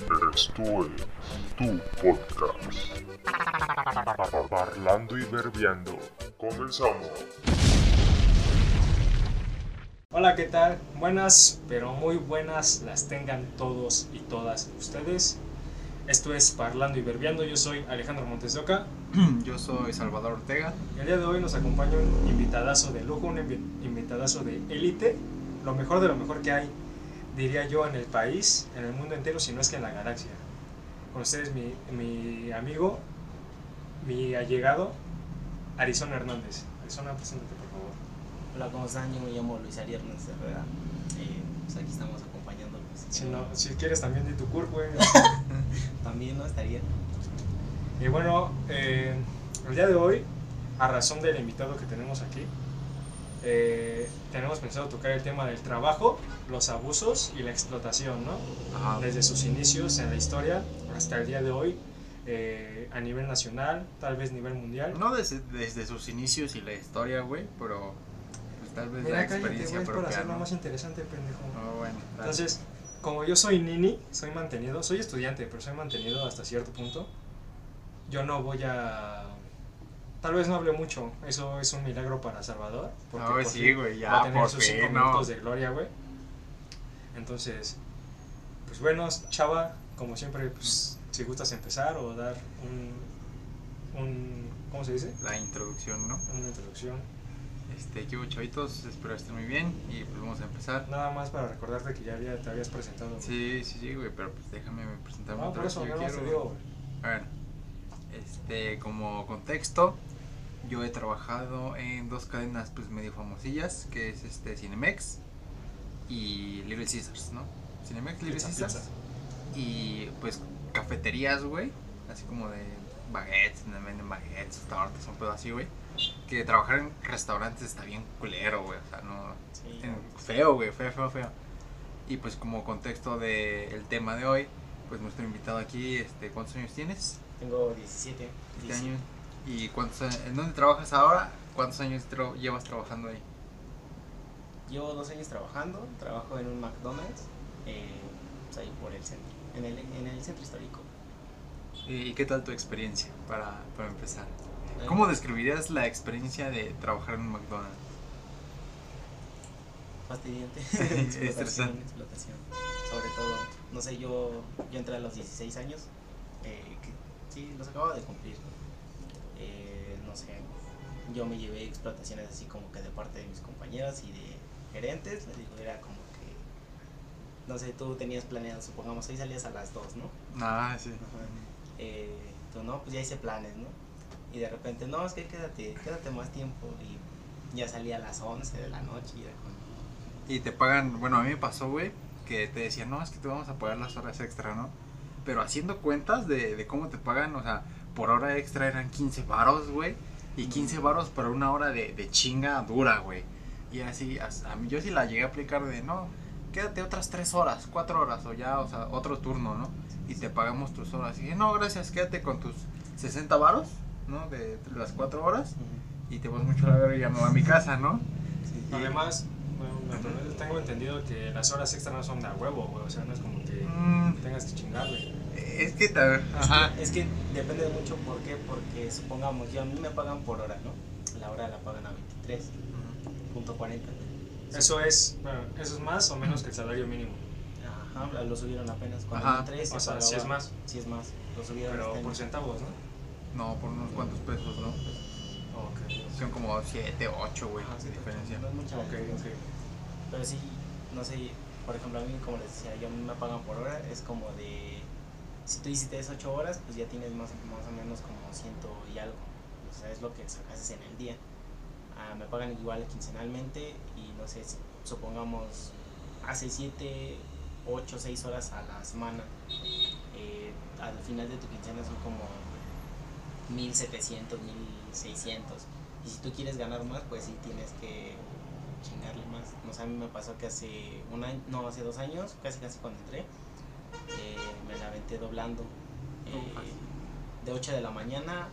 Esto es tu podcast. Parlando y verbiando. Comenzamos. Hola, ¿qué tal? Buenas, pero muy buenas las tengan todos y todas ustedes. Esto es Parlando y Verbiando. Yo soy Alejandro Montes de Oca. Yo soy Salvador Ortega. Y el día de hoy nos acompaña un invitadazo de lujo, un invi- invitadazo de élite. Lo mejor de lo mejor que hay, diría yo, en el país, en el mundo entero, si no es que en la galaxia. Con ustedes, mi, mi amigo, mi allegado, Arizona Hernández. Arizona, preséntate, por favor. Hola, ¿cómo están? Yo me llamo Luis Ari Hernández Herrera. Eh, pues aquí estamos acompañándolos. Si, no, si quieres, también di tu curso, güey. También, ¿no? Estaría. Y bueno, eh, el día de hoy, a razón del invitado que tenemos aquí, eh, tenemos pensado tocar el tema del trabajo, los abusos y la explotación, ¿no? Ajá. Desde sus inicios en la historia hasta el día de hoy, eh, a nivel nacional, tal vez nivel mundial. No desde, desde sus inicios y la historia, güey, pero pues, tal vez la Mira, cállate, experiencia güey, es para hacerlo ¿no? más interesante, pendejo. No, bueno. Entonces, como yo soy nini, soy mantenido, soy estudiante, pero soy mantenido hasta cierto punto, yo no voy a... Tal vez no hable mucho, eso es un milagro para Salvador. porque No, por sí, güey, ya, va a tener por sus cinco no. minutos de gloria, güey. Entonces, pues bueno, Chava, como siempre, pues si gustas empezar o dar un... un ¿Cómo se dice? La introducción, ¿no? Una introducción. Este, ¿qué hubo, chavitos? Espero estén muy bien y pues vamos a empezar. Nada más para recordarte que ya había- te habías presentado. güey. Sí, sí, sí, güey, pero pues déjame presentarme No, otra por vez eso, que yo no quiero, digo, güey. güey. Este, como contexto, yo he trabajado en dos cadenas pues medio famosillas, que es este Cinemex y Little Caesars, ¿no? Cinemex, Little Caesars pizza. y pues cafeterías, güey, así como de baguettes, donde venden baguettes, tortas, un pedo así, güey. Que trabajar en restaurantes está bien culero, güey, o sea, no, Sí. en- feo, güey, feo, feo, feo. Y pues como contexto del tema de hoy, pues nuestro invitado aquí, este, ¿cuántos años tienes? Tengo 17. Este 17. año. ¿Y cuántos, en dónde trabajas ahora? ¿Cuántos años tra- llevas trabajando ahí? Llevo dos años trabajando. Trabajo en un McDonald's. Eh, pues ahí por el centro. En el, en el centro histórico. ¿Y qué tal tu experiencia para, para empezar? Eh, ¿Cómo describirías la experiencia de trabajar en un McDonald's? Fastidiante. estresante. explotación, explotación. Sobre todo, no sé, yo, yo entré a los 16 años. eh, sí, los acabo de cumplir. Eh, no sé, yo me llevé explotaciones así como que de parte de mis compañeros y de gerentes. Les digo, era como que, no sé, tú tenías planeado, supongamos, hoy salías a las 2, ¿no? Ah, sí. eh, tú no, pues ya hice planes, ¿no? Y de repente, no, es que quédate, quédate más tiempo. Y ya salía a las 11 de la noche y era como, Y te pagan, bueno, a mí me pasó, güey, que te decían, no, es que te vamos a pagar las horas extra, ¿no? Pero haciendo cuentas de, de cómo te pagan, o sea, por hora extra eran 15 varos, güey. Y 15 varos por una hora de, de chinga dura, güey. Y así, as- a mí yo sí la llegué a aplicar de, no, quédate otras 3 horas, 4 horas, o ya, o sea, otro turno, ¿no? Y te pagamos tus horas. Y dije, no, gracias, quédate con tus 60 varos, ¿no? De, de las 4 horas. Y te vas mucho a la verga y ya me voy a mi casa, ¿no? Y- Además, bueno, tengo entendido que las horas extra no son de a huevo, güey. O sea, no es como que Mm, tengas que chingarle. Es que ajá. Es que depende mucho por qué, porque supongamos, yo a mí me pagan por hora, ¿no? La hora la pagan a 23.40. Eso es, bueno, eso es más o menos que el salario mínimo. Ajá, lo subieron apenas cuando Ajá. O sea, si es más, Sí es más, lo subieron pero este por centavos, ¿no? No, por unos cuantos pesos, ¿no? Ok, Son como 7, 8, güey, sí, de diferencia. No es mucha ok, diferencia. Pero sí, no sé, por ejemplo, a mí, como les decía, yo me pagan por hora, es como de. Si tú hiciste 8 horas, pues ya tienes más, más o menos como ciento y algo. O sea, es lo que sacases en el día. Ah, me pagan igual quincenalmente y no sé, supongamos, hace 7, 8, 6 horas a la semana. Eh, al final de tu quincena son como 1700, 1600. Y si tú quieres ganar más, pues sí tienes que chingarle a mí me pasó que hace un año, no, hace dos años, casi casi cuando entré, eh, me la aventé doblando. Eh, de 8 de la mañana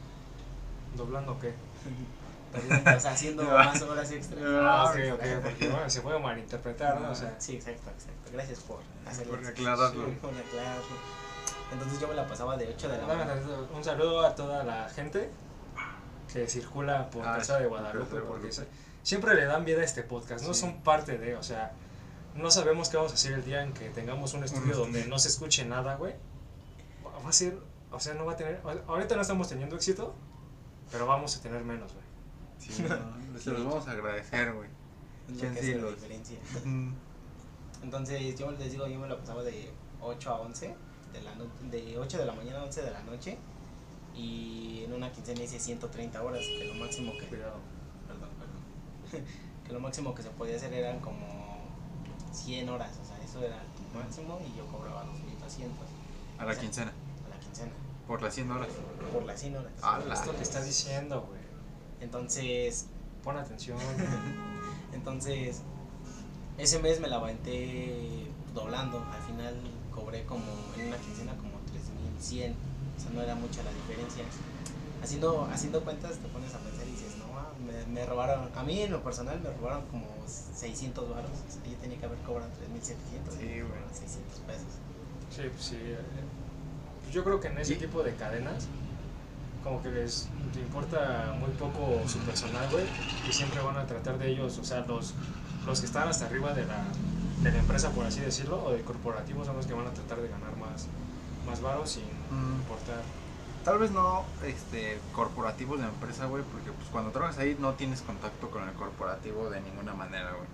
¿Doblando qué? o sea, haciendo más horas extras. Ah, ok, ok, porque bueno, se puede malinterpretar, ¿no? O sea, Sí, exacto, exacto. Gracias por hacerlo. Por aclararlo. Sí, por aclararlo. Entonces yo me la pasaba de 8 de la mañana. un saludo a toda la gente que circula por Ah, Casa de Guadalupe, porque Guadalupe. se- siempre le dan vida a este podcast, no Sí. son parte de, o sea, no sabemos qué vamos a hacer el día en que tengamos un estudio donde no se escuche nada, güey. Va a ser, o sea, no va a tener, ahorita no estamos teniendo éxito, pero vamos a tener menos, güey. Sí, no, se los vamos a agradecer, güey. Es lo ¿Quién que sí hace la los- diferencia. Mm, Entonces yo les digo, yo me la pasaba de 8 a 11, de, la no- de 8 de la mañana a 11 de la noche. Y en una quincena hice 130 horas, que lo máximo que... Cuidado. Que lo máximo que se podía hacer eran como 100 horas, o sea, eso era el máximo y yo cobraba 2200 A la quincena. a la quincena, Por las 100 horas. por las 100 horas. Ah, la- Esto que estás diciendo, güey. Entonces, Pon atención. entonces, ese mes me la aventé doblando, al final cobré como en una quincena como 3100, o sea, no era mucha la diferencia. Haciendo, haciendo cuentas te pones a pensar me, robaron, a mí en lo personal me robaron como 600 baros, o sea, yo tenía que haber cobrado 3700, Sí, güey. cobraron 600 pesos. Sí, pues sí. eh, pues yo creo que en ese Y- tipo de cadenas, como que les importa muy poco su personal, güey, y siempre van a tratar de ellos, o sea, los, los que están hasta arriba de la, de la empresa, por así decirlo, o de corporativos, son los que van a tratar de ganar más, más varos sin Mm. importar. Tal vez no este, corporativos de empresa, güey, porque pues cuando trabajas ahí no tienes contacto con el corporativo de ninguna manera, güey.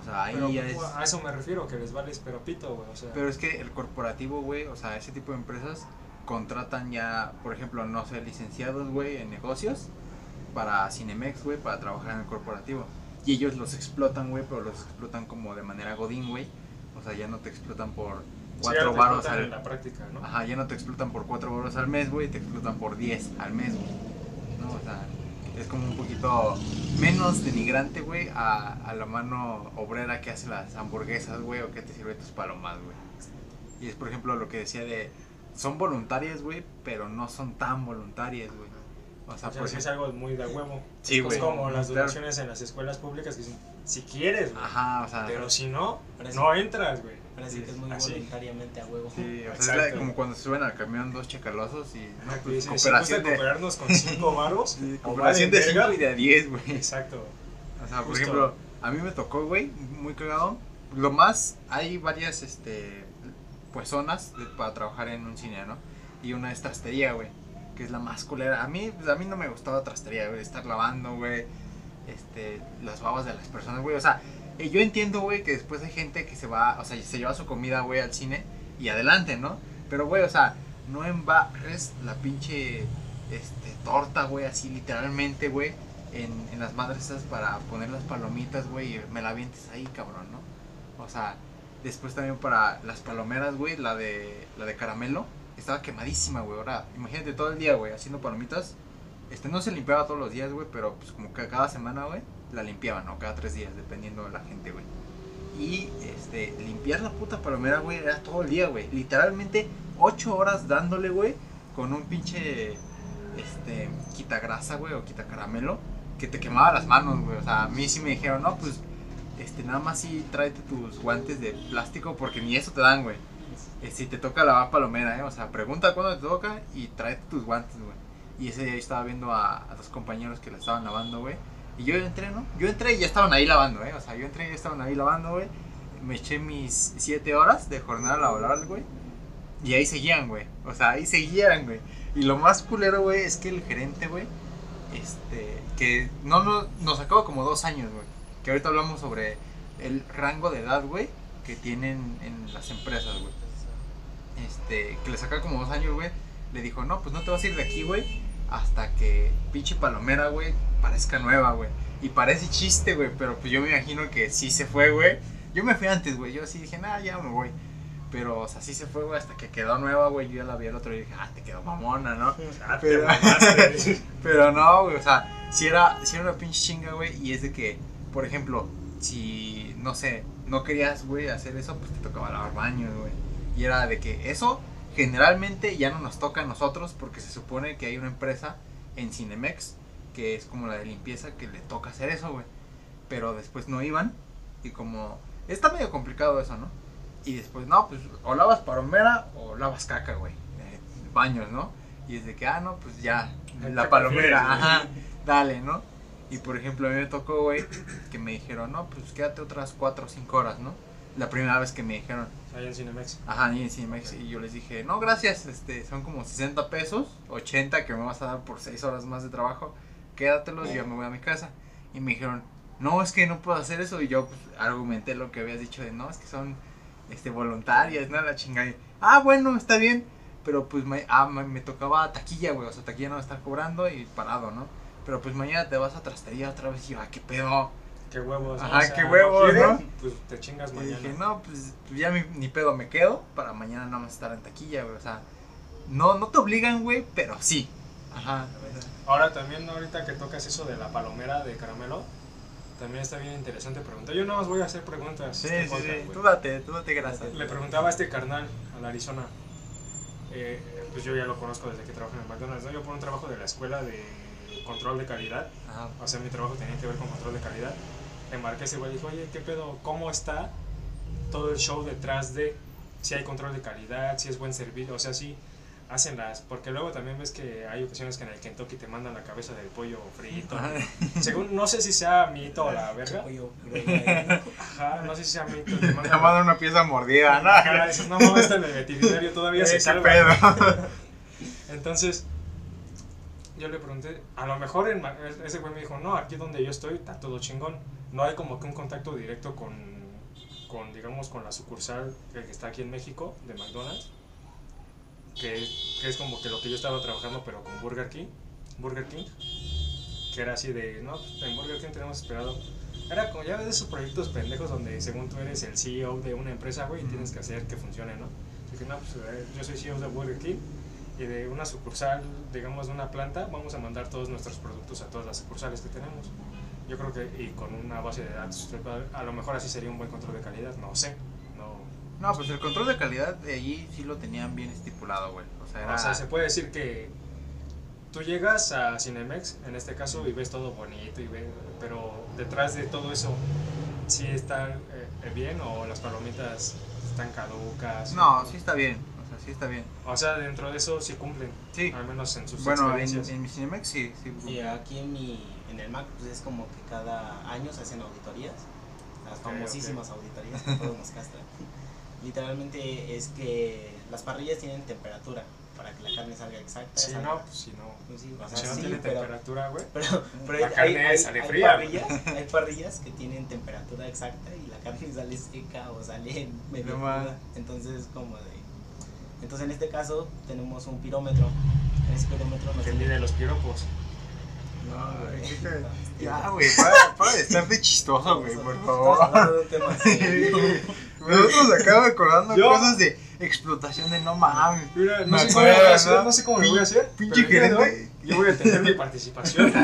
O sea, ahí Pero ya es... a eso me refiero, que les vales pero pito, güey, o sea. Pero es que el corporativo, güey, o sea, ese tipo de empresas contratan ya, por ejemplo, no sé, licenciados, güey, en negocios para Cinemex, güey, para trabajar en el corporativo. Y ellos los explotan, güey, pero los explotan como de manera godín, güey. O sea, ya no te explotan por cuatro varos explotan al... en la práctica, ¿no? Ajá, ya no te explotan por 4 euros al mes, güey, te explotan por 10 al mes, güey. ¿No? O sea, es como un poquito menos denigrante, güey, a, a la mano obrera que hace las hamburguesas, güey, o que te sirve tus palomas, güey. Y es, por ejemplo, lo que decía de, son voluntarias, güey, pero no son tan voluntarias, güey. O sea, O sea, por sí es algo muy de huevo. Sí, es güey. como las Claro. donaciones en las escuelas públicas que dicen, si quieres, güey. ajá, o sea, Pero si no, sí. no entras, güey. Parece Sí, que es muy así. voluntariamente a huevo. sí, o sea, es la- como cuando se suben al camión dos chacalosos y, no, pues, si cooperación de, cooperarnos con 5 varos, sí, cooperación de valen verga. 5 y de a 10, güey. Exacto. O sea, por ejemplo, a mí me tocó, güey, muy cagado. Lo más, hay varias, este, pues zonas de- para trabajar en un cine, ¿no? Y una es trastería, güey, que es la más culera. A mí, pues, a mí no me gustaba trastería, güey, estar lavando, güey, este, las babas de las personas, güey. O sea, eh, yo entiendo, güey, que después hay gente que se va, o sea, se lleva su comida, güey, al cine y adelante, ¿no? Pero, güey, o sea, no embarres la pinche, este, torta, güey, así literalmente, güey, en, en las madres esas para poner las palomitas, güey, y me la avientes ahí, cabrón, ¿no? O sea, después también para las palomeras, güey, la de, la de caramelo, estaba quemadísima, güey. Ahora, imagínate todo el día, güey, haciendo palomitas. Este, no se limpiaba todos los días, güey, pero pues como que cada semana, güey, la limpiaban, ¿no? Cada tres días, dependiendo de la gente, güey. Y, este, limpiar la puta palomera, güey, era todo el día, güey. Literalmente, ocho horas dándole, güey, con un pinche, este, quitagrasa, güey, o quitacaramelo, que te quemaba las manos, güey. O sea, a mí sí me dijeron, no, pues, este, nada más sí tráete tus guantes de plástico, porque ni eso te dan, güey. Eh, si te toca lavar palomera, ¿eh? O sea, pregunta cuándo te toca y tráete tus guantes, güey. Y ese día yo estaba viendo a, a dos compañeros que la estaban lavando, güey. Y yo entré, ¿no? Yo entré y ya estaban ahí lavando, ¿eh? O sea, yo entré y ya estaban ahí lavando, güey. Me eché mis siete horas de jornada laboral, güey. Y ahí seguían, güey. O sea, ahí seguían, güey. Y lo más culero, güey, es que el gerente, güey, este, que no, no nos acabó como dos años, güey. Que ahorita hablamos sobre el rango de edad, güey, que tienen en las empresas, güey. Este, que le saca como dos años, güey. Le dijo, no, pues no te vas a ir de aquí, güey. Hasta que pinche palomera, güey, parezca nueva, güey. Y parece chiste, güey, pero pues yo me imagino que sí se fue, güey. Yo me fui antes, güey. Yo sí dije, nada, ya me voy. Pero, o sea, sí se fue, güey, hasta que quedó nueva, güey. Yo ya la vi el otro y dije, ah, te quedó mamona, ¿no? Ah, Pero-. Pero no, güey, o sea, si era, si era una pinche chinga, güey, y es de que, por ejemplo, si, no sé, no querías, güey, hacer eso, pues te tocaba lavar baños, güey. Y era de que eso generalmente ya no nos toca a nosotros porque se supone que hay una empresa en Cinemex que es como la de limpieza, que le toca hacer eso, güey. Pero después no iban y como... Está medio complicado eso, ¿no? Y después, no, pues o lavas palomera o lavas caca, güey. eh, baños, ¿no? Y es de que, ah, no, pues ya, ¿Qué la palomera, ajá, dale, ¿no? Y por ejemplo, a mí me tocó, güey, que me dijeron, no, pues quédate otras 4 o 5 horas, ¿no? La primera vez que me dijeron, Ahí en Cinemex. ajá, y encima, y yo les dije, no, gracias, este, son como 60 pesos, 80 que me vas a dar por 6 horas más de trabajo, quédatelos y yo me voy a mi casa. Y me dijeron, no, es que no puedo hacer eso. Y yo pues, argumenté lo que habías dicho de, no, es que son este, voluntarias, nada, la chingada. Y, ah, bueno, está bien. Pero pues me, ah, me, me tocaba taquilla, güey. O sea, taquilla no me está cobrando y parado, ¿no? Pero pues mañana te vas a trastería otra vez. Y yo, ah, qué pedo. Qué huevos. Ajá, qué huevos, ¿no? Pues te chingas Y mañana. dije, no, pues ya mi- ni pedo me quedo para mañana nada más estar en taquilla, güey. O sea, no, no te obligan, güey, pero sí. Ajá. Ahora también, ahorita que tocas eso de la palomera de caramelo, también está bien interesante preguntar. Yo nada más voy a hacer preguntas. Sí, este sí, podcast, sí. Tú date, tú date grasa. Le preguntaba a este carnal, al Arizona, eh, pues yo ya lo conozco desde que trabajo en el McDonald's, ¿no? Yo por un trabajo de la escuela de control de calidad, Ajá. o sea, mi trabajo tenía que ver con control de calidad, le marqué ese güey y dijo, oye, ¿qué pedo? ¿Cómo está todo el show detrás de si hay control de calidad, si es buen servicio? O sea, si hacen las... Porque luego también ves que hay ocasiones que en el Kentucky te mandan la cabeza del pollo frito. Según, no sé si sea mito o la verga. Ajá, no sé si sea mito. Te Te mandan mandan una pieza mordida, ¿no? Ajá, dices, no mames, está en el veterinario todavía se salva. pedo. Entonces, yo le pregunté, a lo mejor en Ma- ese güey me dijo, no, aquí donde yo estoy está todo chingón. No hay como que un contacto directo con, con digamos, con la sucursal que está aquí en México, de McDonald's. Que, que es como que lo que yo estaba trabajando, pero con Burger King. Burger King. Que era así de, no, pues, en Burger King tenemos esperado. Era como ya ves esos proyectos pendejos donde según tú eres el CEO de una empresa, güey, y tienes que hacer que funcione, ¿no? Así que no, pues eh, yo soy CEO de Burger King y de una sucursal, digamos, de una planta, vamos a mandar todos nuestros productos a todas las sucursales que tenemos. Yo creo que, y con una base de datos, a lo mejor así sería un buen control de calidad, no sé. No, pues el control de calidad de allí sí lo tenían bien estipulado, güey. O sea, era. O sea, se puede decir que tú llegas a Cinemex, en este caso, y ves todo bonito, y ves, pero detrás de todo eso, ¿sí está eh, bien o las palomitas están caducas? No, o- sí está bien. O sea, sí está bien. O sea, dentro de eso sí cumplen, Sí. al menos en sus Bueno, en, mi Cinemex sí. sí Y aquí en mi en el Mac pues es como que cada año se hacen auditorías, las famosísimas auditorías que todos nos castran. Literalmente es que las parrillas tienen temperatura para que la carne salga exacta. Si salga- no, pues si no. pues sí, o sea, Si no sí, tiene pero, temperatura, güey. pero, pero La hay, carne hay- sale hay fría. parrillas, hay parrillas que tienen temperatura exacta y la carne sale seca o sale medio No. Entonces como de entonces en este caso tenemos un pirómetro. En ese pirómetro nos mide los piropos. No, Ya, güey, para, para de estar de chistoso, güey, por favor. Nosotros acabamos recordando Yo- cosas de explotación de no mames. Mira, no sé cómo lo voy a acuerdo, hacer, ¿no? sé cómo lo voy a hacer. Pinche gerente. Yo voy a tener mi participación.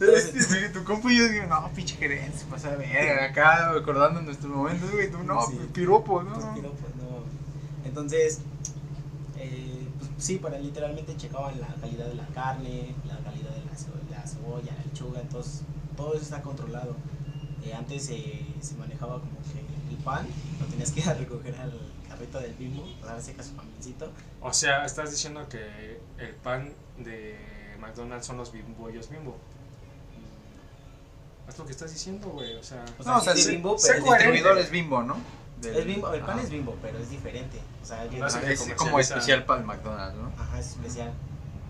Este, tu compa y yo digo, no, pinche gerente, se pasa de verga. Acá recordando nuestros momentos, güey, tú no, Sí. piropo, Pues, ¿no? piropos, no. Entonces, eh, sí, para literalmente checaban la calidad de la carne, la calidad de la, ce- la cebolla, la lechuga, entonces todo eso está controlado. Eh, antes eh, se manejaba como que el pan lo tenías que ir a recoger al carrito del bimbo, o sea, ese caso camioncito. O sea, estás diciendo que el pan de McDonald's son los bimbollos bimbo. Es lo que estás diciendo, güey. O sea, No, o sea, sí, bimbo, pero El distribuidor es bimbo, ¿no? Del- Es bimbo, el pan es bimbo, pero es diferente. O sea, No Ajá, qué es como especial para el McDonald's, ¿no? Ajá, es especial.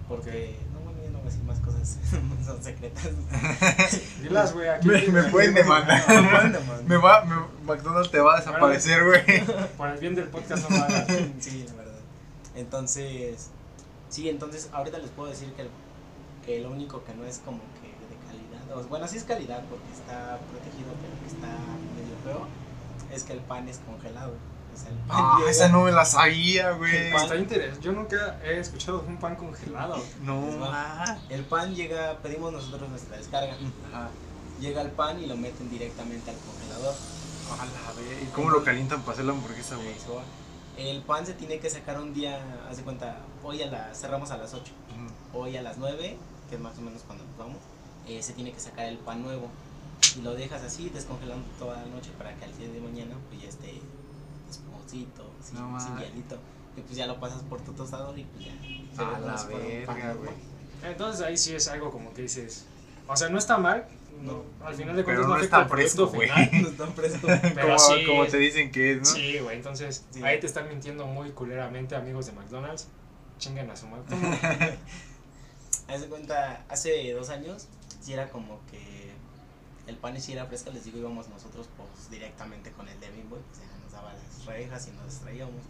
Porque, no, bueno, yo no voy a decir más cosas, son secretas. dilas, güey. Aquí Me, me pueden demandar. Manda, man. Me va, me- McDonald's te va a desaparecer, güey. Por el bien del podcast no lo hagas. sí, la verdad. Entonces, sí, entonces ahorita les puedo decir que, el- que lo único que no es como que de calidad, o, bueno, sí es calidad porque está protegido, pero que está medio feo, es que el pan es congelado. El pan Ah, llega- esa no me la sabía, güey. Está interesante. Yo nunca he escuchado un pan congelado. No. Ah. El pan llega, pedimos nosotros nuestra descarga. Ajá. Llega el pan y lo meten directamente al congelador. Ojalá, güey. ¿Y cómo lo calientan para hacer la hamburguesa, güey? Eso. El pan se tiene que sacar un día, haz de cuenta, hoy a las, cerramos a las 8. Ujú. Hoy a las 9 que es más o menos cuando nos vamos, eh, se tiene que sacar el pan nuevo. Y lo dejas así, descongelando toda la noche para que al día de mañana pues ya esté esponjosito, sin, No sin hielito. Y pues ya lo pasas por tu tostador y pues ya. A la verga, güey. Entonces ahí sí es algo como que dices. O sea, no está mal. No, al final de cuentas Pero no no es afecta tan el producto fresco, güey. No están presto. Pero como, sí. como te dicen que es, ¿no? Sí, güey. Entonces Sí. ahí te están mintiendo muy culeramente, amigos de McDonald's. Chinguen a su madre. Haz de cuenta, hace dos años, sí era como que el pan sí era fresco, les digo, íbamos nosotros pues directamente con el de Bimbo, o sea, nos daba las rejas y nos traíamos.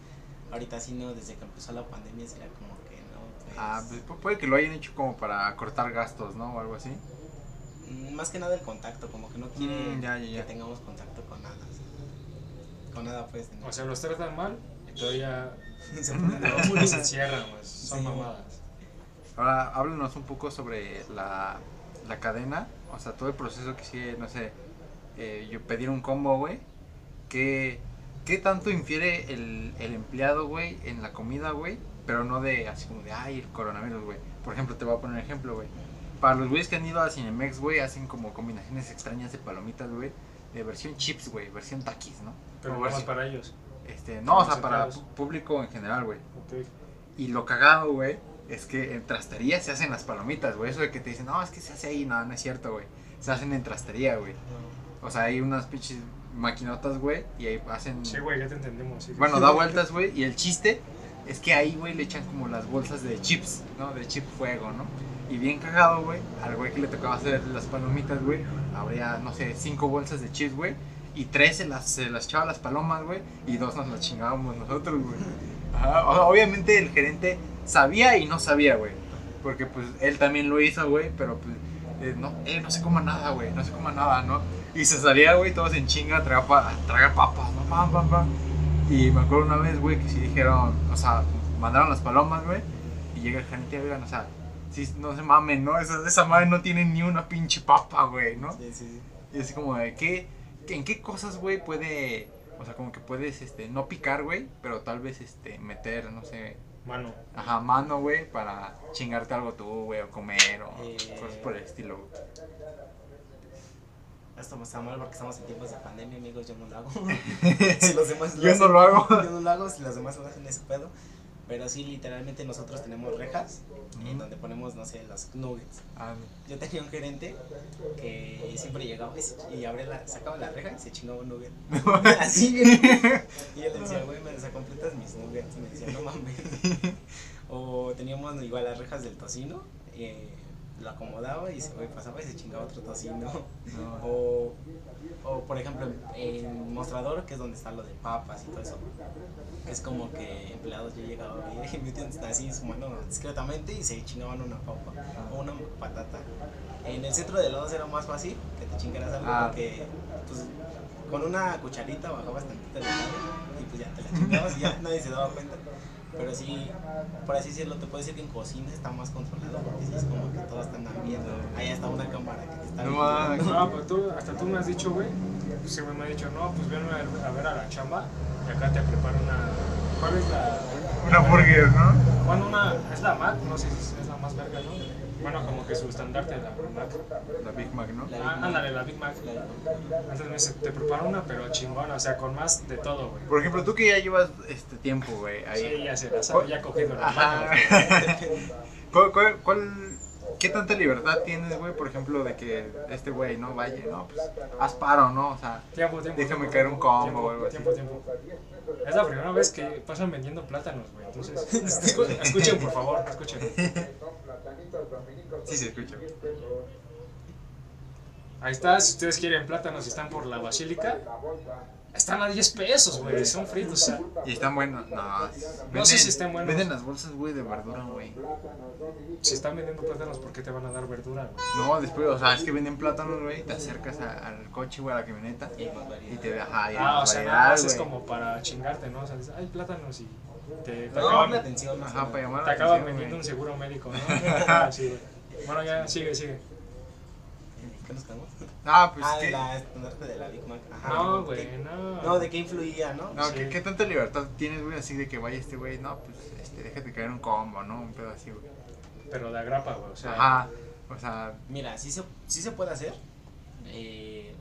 Ahorita sí no, desde que empezó la pandemia sí era como que no, pues, Ah, pues, pu- puede que lo hayan hecho como para cortar gastos, ¿no? O algo así. mm, más que nada el contacto, como que no Mm, ya, ya, ya. que tengamos contacto con nada. Con nada pues. O sea, los tratan mal y todavía se ponen se encierran, güey. Son Sí. mamadas. Ahora, háblanos un poco sobre la, la cadena, o sea, todo el proceso que sigue, no sé, eh, yo pedir un combo, güey. ¿Qué, ¿Qué tanto infiere el, el empleado, güey, en la comida, güey? Pero no de así como de, ay, el coronavirus, güey. Por ejemplo, te voy a poner un ejemplo, güey. Para los güeyes que han ido a Cinemex, güey, hacen como combinaciones extrañas de palomitas, güey. De versión chips, güey, versión taquis, ¿no? Pero O nada más versión- para ellos. Este, no, o sea, para público en general, güey. Ok. Y lo cagado, güey, es que en trastería se hacen las palomitas, güey. Eso de que te dicen, no, es que se hace ahí, no, no es cierto, güey. Se hacen en trastería, güey. O sea, hay unas pinches maquinotas, güey, y ahí hacen... Sí, güey, ya te entendemos. sí. Bueno, da vueltas, güey, y el chiste es que ahí, güey, le echan como las bolsas de chips, ¿no? De chip fuego, ¿no? Y bien cagado, güey, al güey que le tocaba hacer las palomitas, güey, habría, no sé, cinco bolsas de chips, güey, y tres se las, se las echaba las palomas, güey, y dos nos las chingábamos nosotros, güey. Ajá, obviamente el gerente sabía y no sabía, güey, porque pues él también lo hizo, güey, pero pues, eh, no, eh, no se coma nada, güey, no se coma nada, ¿no? Y se salía, güey, todos en chinga a tragar, pa- a tragar papas, ¿no? Pam, pam, pam. Y me acuerdo una vez, güey, que sí dijeron, o sea, mandaron las palomas, güey, y llega el gerente, oigan, o sea, sí, no se mamen, ¿no? Esa, esa madre no tiene ni una pinche papa, güey, ¿no? Sí, sí, sí. Y así como de, ¿qué, qué- ¿en qué cosas, güey, puede, o sea, como que puedes, este, no picar, güey, pero tal vez, este, meter, no sé, Mano. ajá, mano, güey, para chingarte algo tú, güey, o comer, o Eh. cosas por el estilo. Esto me está mal porque estamos en tiempos de pandemia, amigos, yo no lo hago. si los demás Yo no lo hago. Yo no lo hago, si los demás lo hacen ese pedo. Pero sí, literalmente nosotros tenemos rejas en donde ponemos, no sé, los nuggets. Ah, Yo tenía un gerente que siempre llegaba y, abría la, sacaba la reja y se chingaba un nugget. Así, güey. Y yo le decía, güey, me desacompletas mis nuggets. Y me decía, no mames. O teníamos igual las rejas del tocino. Eh, lo acomodaba y se pasaba y se chingaba otro tocino. no. O, o por ejemplo, en mostrador, que es donde está lo de papas y todo eso. Es como que empleados yo llegaba y metían así su mano discretamente y se chingaban una papa o una patata. En el centro de helados era más fácil que te chingaras algo Ah. porque pues, con una cucharita bajabas tantito el helado y pues ya te la chingabas y ya nadie se daba cuenta. Pero sí, por así decirlo, te puedo decir que en cocina está más controlado porque sí es como que todos están viendo. Ahí está una cámara que te está No vigilando. mames. No, pues tú, hasta tú me has dicho, güey. Pues güey me ha dicho, no, pues ven a, a ver a la chamba y acá te preparo una. ¿Cuál es la.? Una burger, ¿no? Bueno, una. Es la Mac, no sé si es la más verga, ¿no? Bueno, como que su estandarte de la Mac. La Big Mac, ¿no? Ah, ándale, la Big Mac. Entonces me dice, te preparo una, pero chingona, o sea, con más de todo, güey. Por ejemplo, tú que ya llevas este tiempo, güey, ahí. Sí, ya se la sabe, ya cogido la Ajá. ¿Cuál, cuál, cuál- qué tanta libertad tienes, güey, por ejemplo, de que este güey, no, vaya, no, pues, haz paro, ¿no? O sea, Tiempo, tiempo. Déjame tiempo, caer un combo o algo así. Tiempo, tiempo. Es la primera vez que pasan vendiendo plátanos, güey. Entonces, escu- escuchen, por favor, escuchen. Sí se escucha. Ahí está, si ustedes quieren plátanos y están por la basílica, están a 10 pesos, güey. Son fritos, o sea. Y están buenos, no. No sé si están buenos. Venden las bolsas, güey, de verdura, güey. Si están vendiendo plátanos, ¿por qué te van a dar verdura, güey? No, después, o sea, es que venden plátanos, güey, te acercas a- al coche, güey, a la camioneta, y te deja, y Ah, o sea, variedad, nada más es como para chingarte, ¿no? O sea, dices, hay plátanos y te, te No, acaban, la atención. más Ajá, para llamar te la acaban atención, vendiendo un seguro médico, ¿no? Sí. Bueno, ya, sigue, sigue. ¿Qué nos quedamos? Ah, pues, ah, ¿qué? la estandarte de la Big Mac. Ajá. No, ¿qué- güey, no. No, ¿de qué influía, no? No, Sí. ¿qué, qué tanta libertad tienes, güey, así de que vaya este güey? No, pues, este, déjate caer un combo, ¿no? Un pedo así, güey. Pero de agrapa, güey, o sea. Ajá. O sea, Mira, sí se, sí se puede hacer. Eh,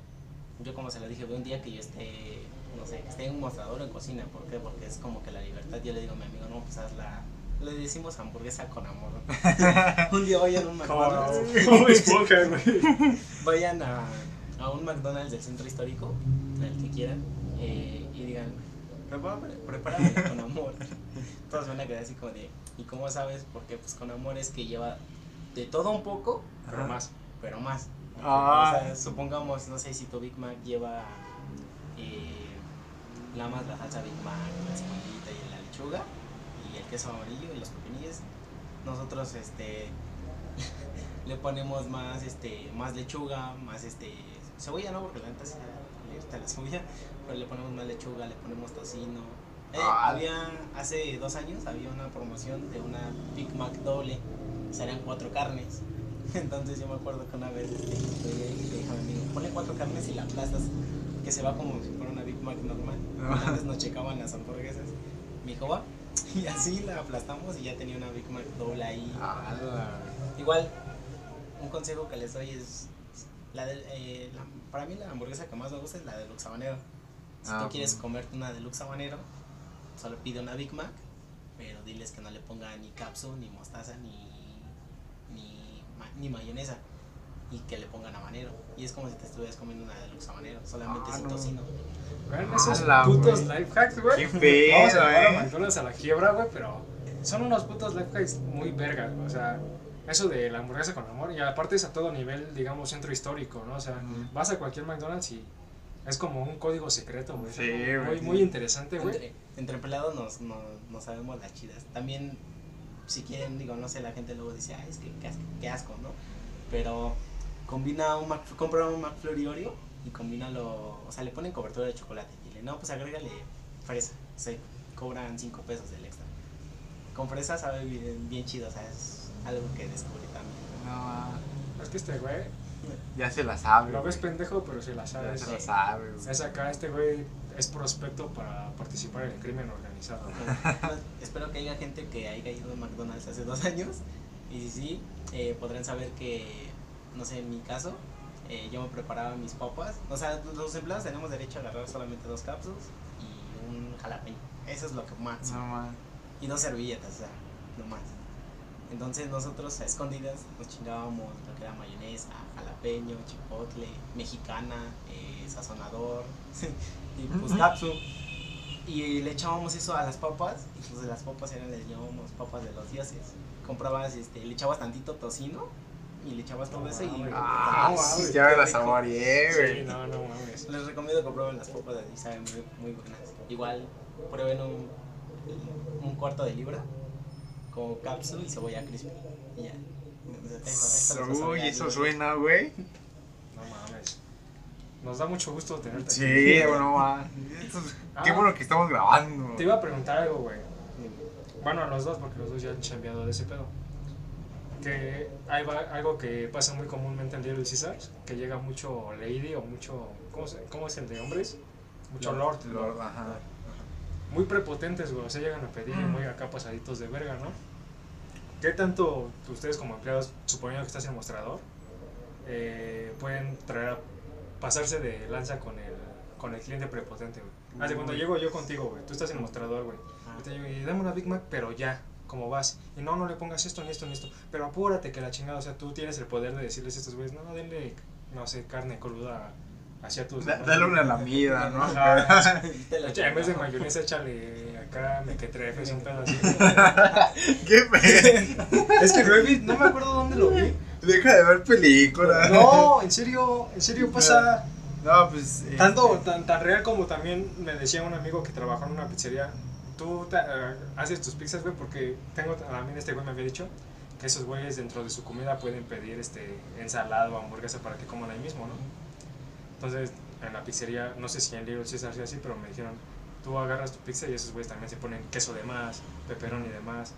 yo como se lo dije, un día que yo esté, no sé, que esté en un mostrador o en cocina. ¿Por qué? Porque es como que la libertad. Yo le digo a mi amigo, no, pues haz la... Le decimos hamburguesa con amor. un día vayan a un McDonald's. esponja, güey. vayan a, a un McDonald's del centro histórico, el que quieran, eh, y digan, prepárame, prepárame con amor. Todos van a quedar así como de, ¿y cómo sabes? Porque pues con amor es que lleva de todo un poco, Pero más. pero más. Ah. O sea, supongamos, no sé si tu Big Mac lleva eh, la más la salsa Big Mac, la cebollita y la lechuga, y el queso amarillo y los pepinillos. Nosotros este le ponemos más este más lechuga, más este cebolla no, porque la neta gusta la cebolla, pero le ponemos más lechuga, le ponemos tocino. Eh, Ah. había hace dos años había una promoción de una Big Mac doble, serían cuatro carnes. Entonces yo me acuerdo que una vez este, le dije a mi amigo, ponle cuatro carnes y la aplastas, que se va como si fuera una Big Mac normal. Ah. Antes nos checaban las hamburguesas. Me dijo, va. Y así la aplastamos y ya tenía una Big Mac doble ahí. Igual, un consejo que les doy es, la del- eh, la- para mí la hamburguesa que más me gusta es la deluxe habanero. Si Ah, tú quieres comerte una deluxe habanero, solo pide una Big Mac, pero diles que no le ponga ni capsu, ni mostaza, ni, ni, ma- ni mayonesa. Y que le pongan habanero. Y es como si te estuvieras comiendo una deluxe habanero, solamente Ah, sin no. tocino. Vean esos Ala, putos life hacks, güey. Qué pedo, Vamos a llevar a eh. McDonald's a la quiebra, güey, pero son unos putos life hacks muy vergas, güey. O sea, eso de la hamburguesa con amor. Y aparte es a todo nivel, digamos, centro histórico, ¿no? O sea, Ujú. vas a cualquier McDonald's y es como un código secreto, güey. Sí, muy, güey. muy interesante, güey. Entre, entre empleados nos, nos, nos sabemos las chidas. También, si quieren, digo, no sé, la gente luego dice, ay, es que qué asco, qué asco, ¿no? Pero combina un Mac, compra un McFlurry Oreo y combínalo, o sea, le ponen cobertura de chocolate. Y le, no, pues agrégale fresa, se cobran 5 pesos del extra. Con fresa sabe bien, bien chido, o sea, es algo que descubrí también. no, Es que este güey, ya se la sabe. lo ves güey. pendejo, pero se la sabe. Ya Es, se la sabe, güey. es acá, este güey es prospecto para participar en el crimen organizado. Pues, espero que haya gente que haya ido a McDonald's hace dos años y si sí, eh, podrán saber que, no sé, en mi caso, eh, yo me preparaba mis papas. O sea, los empleados tenemos derecho a agarrar solamente dos cápsulas y un jalapeño. Eso es lo que más. No. Y dos servilletas, o sea, no más. Entonces nosotros a escondidas nos chingábamos lo que era mayonesa, jalapeño, chipotle, mexicana, eh, sazonador y pues capsu. Y le echábamos eso a las papas y pues de las papas eran, les llamábamos papas de los dioses. Comprabas, este, le echabas tantito tocino y le echabas todo eso y... Ah, No, sí, ya me qué la rico. saboreé, Sí, güey. no, no mames. Les recomiendo que prueben las papas de saben muy, muy buenas. Igual prueben un, un cuarto de libra con cápsula y cebolla crispy. Y ya. Eso- eso Uy, eso suena, güey. No mames. Nos da mucho gusto tenerte Sí, aquí. bueno, man. Esto es- Qué Ah. bueno que estamos grabando. Te iba a preguntar algo, güey. Bueno, a los dos, porque los dos ya han chambeado de ese pedo. Que hay va- algo que pasa muy comúnmente en Little Caesars, que llega mucho lady o mucho... ¿Cómo, se- cómo es el de hombres? Mucho lord. Lord, ajá. Muy prepotentes, güey. O sea, llegan a pedir y muy acá pasaditos de verga, ¿no? ¿Qué tanto ustedes como empleados, suponiendo que estás en mostrador, eh, pueden traer a pasarse de lanza con el, con el cliente prepotente, güey? Haz de cuando llego yo contigo, güey. Tú estás en el mostrador, güey. Ah. Yo te digo, y dame una Big Mac, pero ya, como vas. Y no, no le pongas esto, ni esto, ni esto. Pero apúrate que la chingada, o sea, tú tienes el poder de decirles a estos güeyes, no, denle, no sé, carne cruda hacia tus... Da- Dale una lamida, ¿no? Ajá. En vez de mayonesa, échale acá mequetrefes, un así. ¿Qué pedo? es que visto, no me acuerdo dónde lo vi. Deja de ver películas. No, en serio, en serio pasa No, pues. tanto, tan, tan real como también me decía un amigo que trabajó en una pizzería. Tú eh, haces tus pizzas, güey, porque tengo también este güey me había dicho que esos güeyes dentro de su comida pueden pedir este ensalada o hamburguesa para que coman ahí mismo, ¿no? Entonces, en la pizzería, no sé si en Little Caesar así, pero me dijeron, tú agarras tu pizza y esos güeyes también se ponen queso de más, peperón y demás.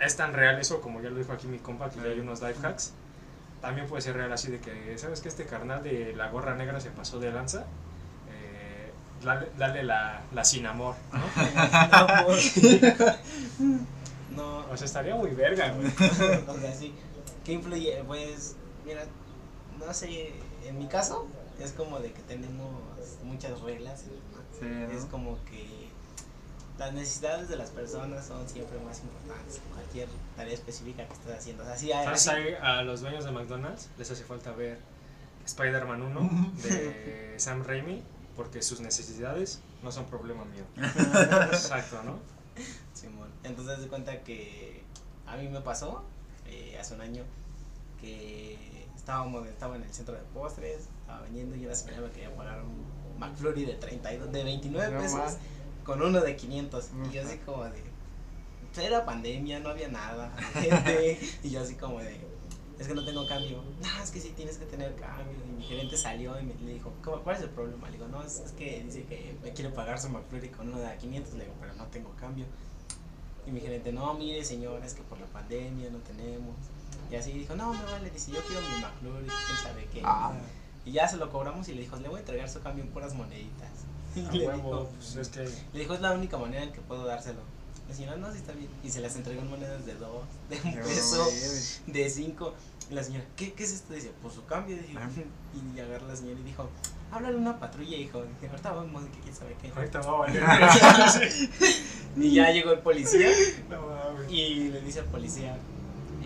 Es tan real eso, como ya lo dijo aquí mi compa, que ya hay unos life hacks. También puede ser real así de que, ¿sabes que Este carnal de la gorra negra se pasó de lanza. Dale, dale la, la sin amor, ¿no? No, O sea, estaría muy verga, güey. o sea, sí. ¿Qué influye? Pues, mira, no sé, en mi caso es como de que tenemos muchas reglas. ¿no? Sí, ¿no? Es como que las necesidades de las personas son siempre más importantes que cualquier tarea específica que estés haciendo. O sea, sí, a los dueños de McDonald's les hace falta ver Spider-Man 1 de Sam Raimi porque sus necesidades no son problema mío. Exacto, ¿no? Simón. Entonces, de cuenta que a mí me pasó eh, hace un año que estábamos, estaba en el centro de postres, estaba vendiendo y una señora me quería pagar un McFlurry de 32, de 29 No pesos más. con uno de 500. Y yo así como de, pues, era pandemia, no había nada, gente, y yo así como de, es que no tengo cambio. No, es que sí tienes que tener cambio. Y mi gerente salió y me le dijo, "¿Cómo- ¿cuál es el problema? Le digo, no, es, es que dice que me quiere pagar su McFlurry con uno de 500. Le digo, pero no tengo cambio. Y mi gerente, no, mire señora, es que por la pandemia no tenemos. Y así dijo, no, me vale, dice, yo quiero mi McFlurry, quién sabe qué. Ah. Y ya se lo cobramos y le dijo, le voy a entregar su cambio en puras moneditas. Y A le, huevo, dijo, pues es que le dijo, es la única manera en que puedo dárselo. La señora, no, sí está bien. Y se las entregó en monedas de dos, de un peso, de cinco. Y la señora, ¿qué, qué es esto? Dice, pues su cambio. Dije, Ah. y agarra la señora y dijo, háblale a una patrulla, hijo. Dije, ahorita vamos, que quién sabe qué. ahorita va a. Y ya llegó el policía No y le dice al policía,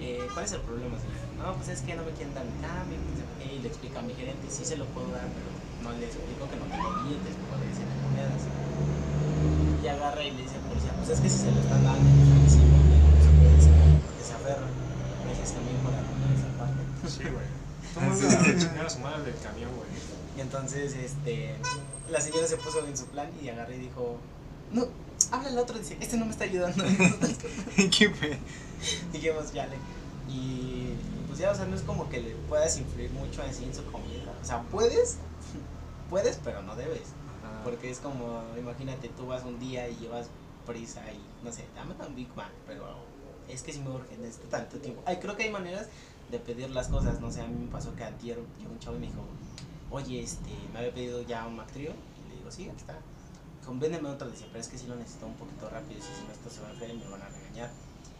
eh, ¿cuál es el problema, señora? No, pues es que no me quieren dar mi cambio. Y le explica a mi gerente, sí se lo puedo dar, pero no le explico que no tengo billetes, puedo decir en monedas. Y agarra y le dice pues es que si se lo están dando, pues sí, no se puede decir, porque se aferra. Me dices también por alguna esa parte. Sí, güey. Todo el mundo a chingar a su madre del camión, güey. Y entonces, este, la señora se puso en su plan y agarré y dijo, no, habla el otro, dice, este no me está ayudando. ¿Qué pe- Dijimos, ya le. Y pues ya, o sea, no es como que le puedas influir mucho así en su comida. O sea, puedes, puedes, pero no debes. Ah. Porque es como, imagínate, tú vas un día y llevas prisa y no sé, dame un Big Mac, pero es que si me urge, necesito tanto tiempo. Ay, creo que hay maneras de pedir las cosas, no sé, a mí me pasó que antier llegó un chavo y me dijo, oye, este, me había pedido ya un Mac Trio, y le digo, sí, aquí está. Dijo, véndeme otro, dice, pero es que si lo necesito un poquito rápido, dice, si no esto se va a enfriar y me van a regañar.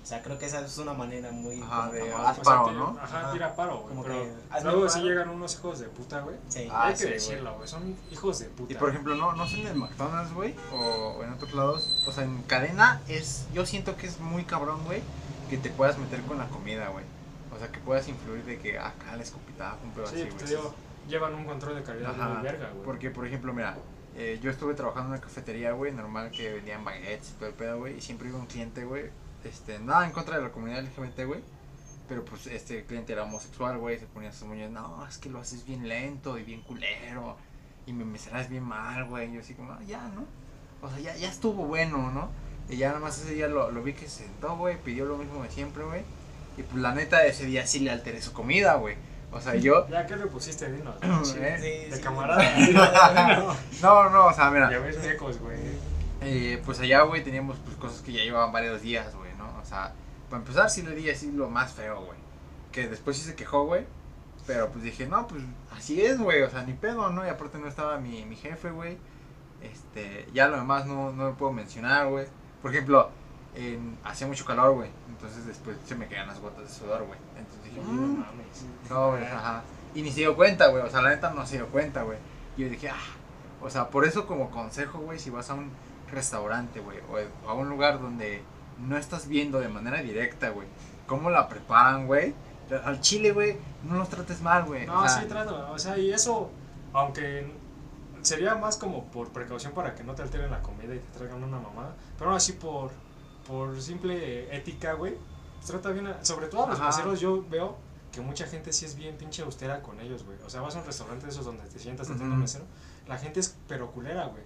O sea, creo que esa es una manera muy... Ajá, de haz O sea, paro, ¿no? Ajá, tira paro, güey. Como Pero que, hazme luego sí llegan unos hijos de puta, güey. Sí. Ah, Hay que sí, decirlo, güey. Son hijos de puta. Y por ejemplo, no, no sé en el McDonald's, güey, o, o en otros lados, o sea, en cadena es, yo siento que es muy cabrón, güey, que te puedas meter con la comida, güey. O sea, que puedas influir de que acá le escupitajo, un pedo Sí, así, pues te güey. digo, llevan un control de calidad Ajá, muy verga, güey. Porque, por ejemplo, mira, eh, yo estuve trabajando en una cafetería, güey, normal que vendían baguettes y todo el pedo, güey, y siempre iba un cliente, güey, este, nada en contra de la comunidad LGBT, güey, pero pues este cliente era homosexual, güey, se ponía sus moñas, no, es que lo haces bien lento y bien culero, y me mecerás bien mal, güey, yo así como, "Ah, ya, ¿no? O sea, ya, ya estuvo bueno, ¿no? Y ya nada más ese día lo, lo vi que se sentó, güey, pidió lo mismo de siempre, güey, y pues la neta ese día sí le alteré su comida, güey. O sea, yo... Ya, ¿qué le pusiste? Dinos. Eh, Sí, de sí. camarada. No, no, o sea, mira. ya ves mecos, güey. Eh, pues allá, güey, teníamos pues, cosas que ya llevaban varios días, güey. O sea, para empezar sí le di así lo más feo, güey. Que después sí se quejó, güey. Pero pues dije, no, pues así es, güey. O sea, ni pedo, ¿no? Y aparte no estaba mi, mi jefe, güey. Este, ya lo demás no, no lo puedo mencionar, güey. Por ejemplo, en, hacía mucho calor, güey. Entonces después se me caían las gotas de sudor, güey. Entonces dije, No "Mm, mames. no, güey, ajá. Y ni se dio cuenta, güey. O sea, la neta no se dio cuenta, güey. Y yo dije, ah. O sea, por eso como consejo, güey, si vas a un restaurante, güey, o a un lugar donde no estás viendo de manera directa, güey, cómo la preparan, güey. Al chile, güey, no los trates mal, güey. No, o sea, sí, trato. O sea, y eso, aunque sería más como por precaución para que no te alteren la comida y te traigan una mamada, pero así por, por simple ética, güey, trata bien, a- sobre todo a los Ajá. meseros, yo veo que mucha gente sí es bien pinche austera con ellos, güey. O sea, vas a un restaurante de esos donde te sientas te atiende un mesero, la gente es pero culera, güey.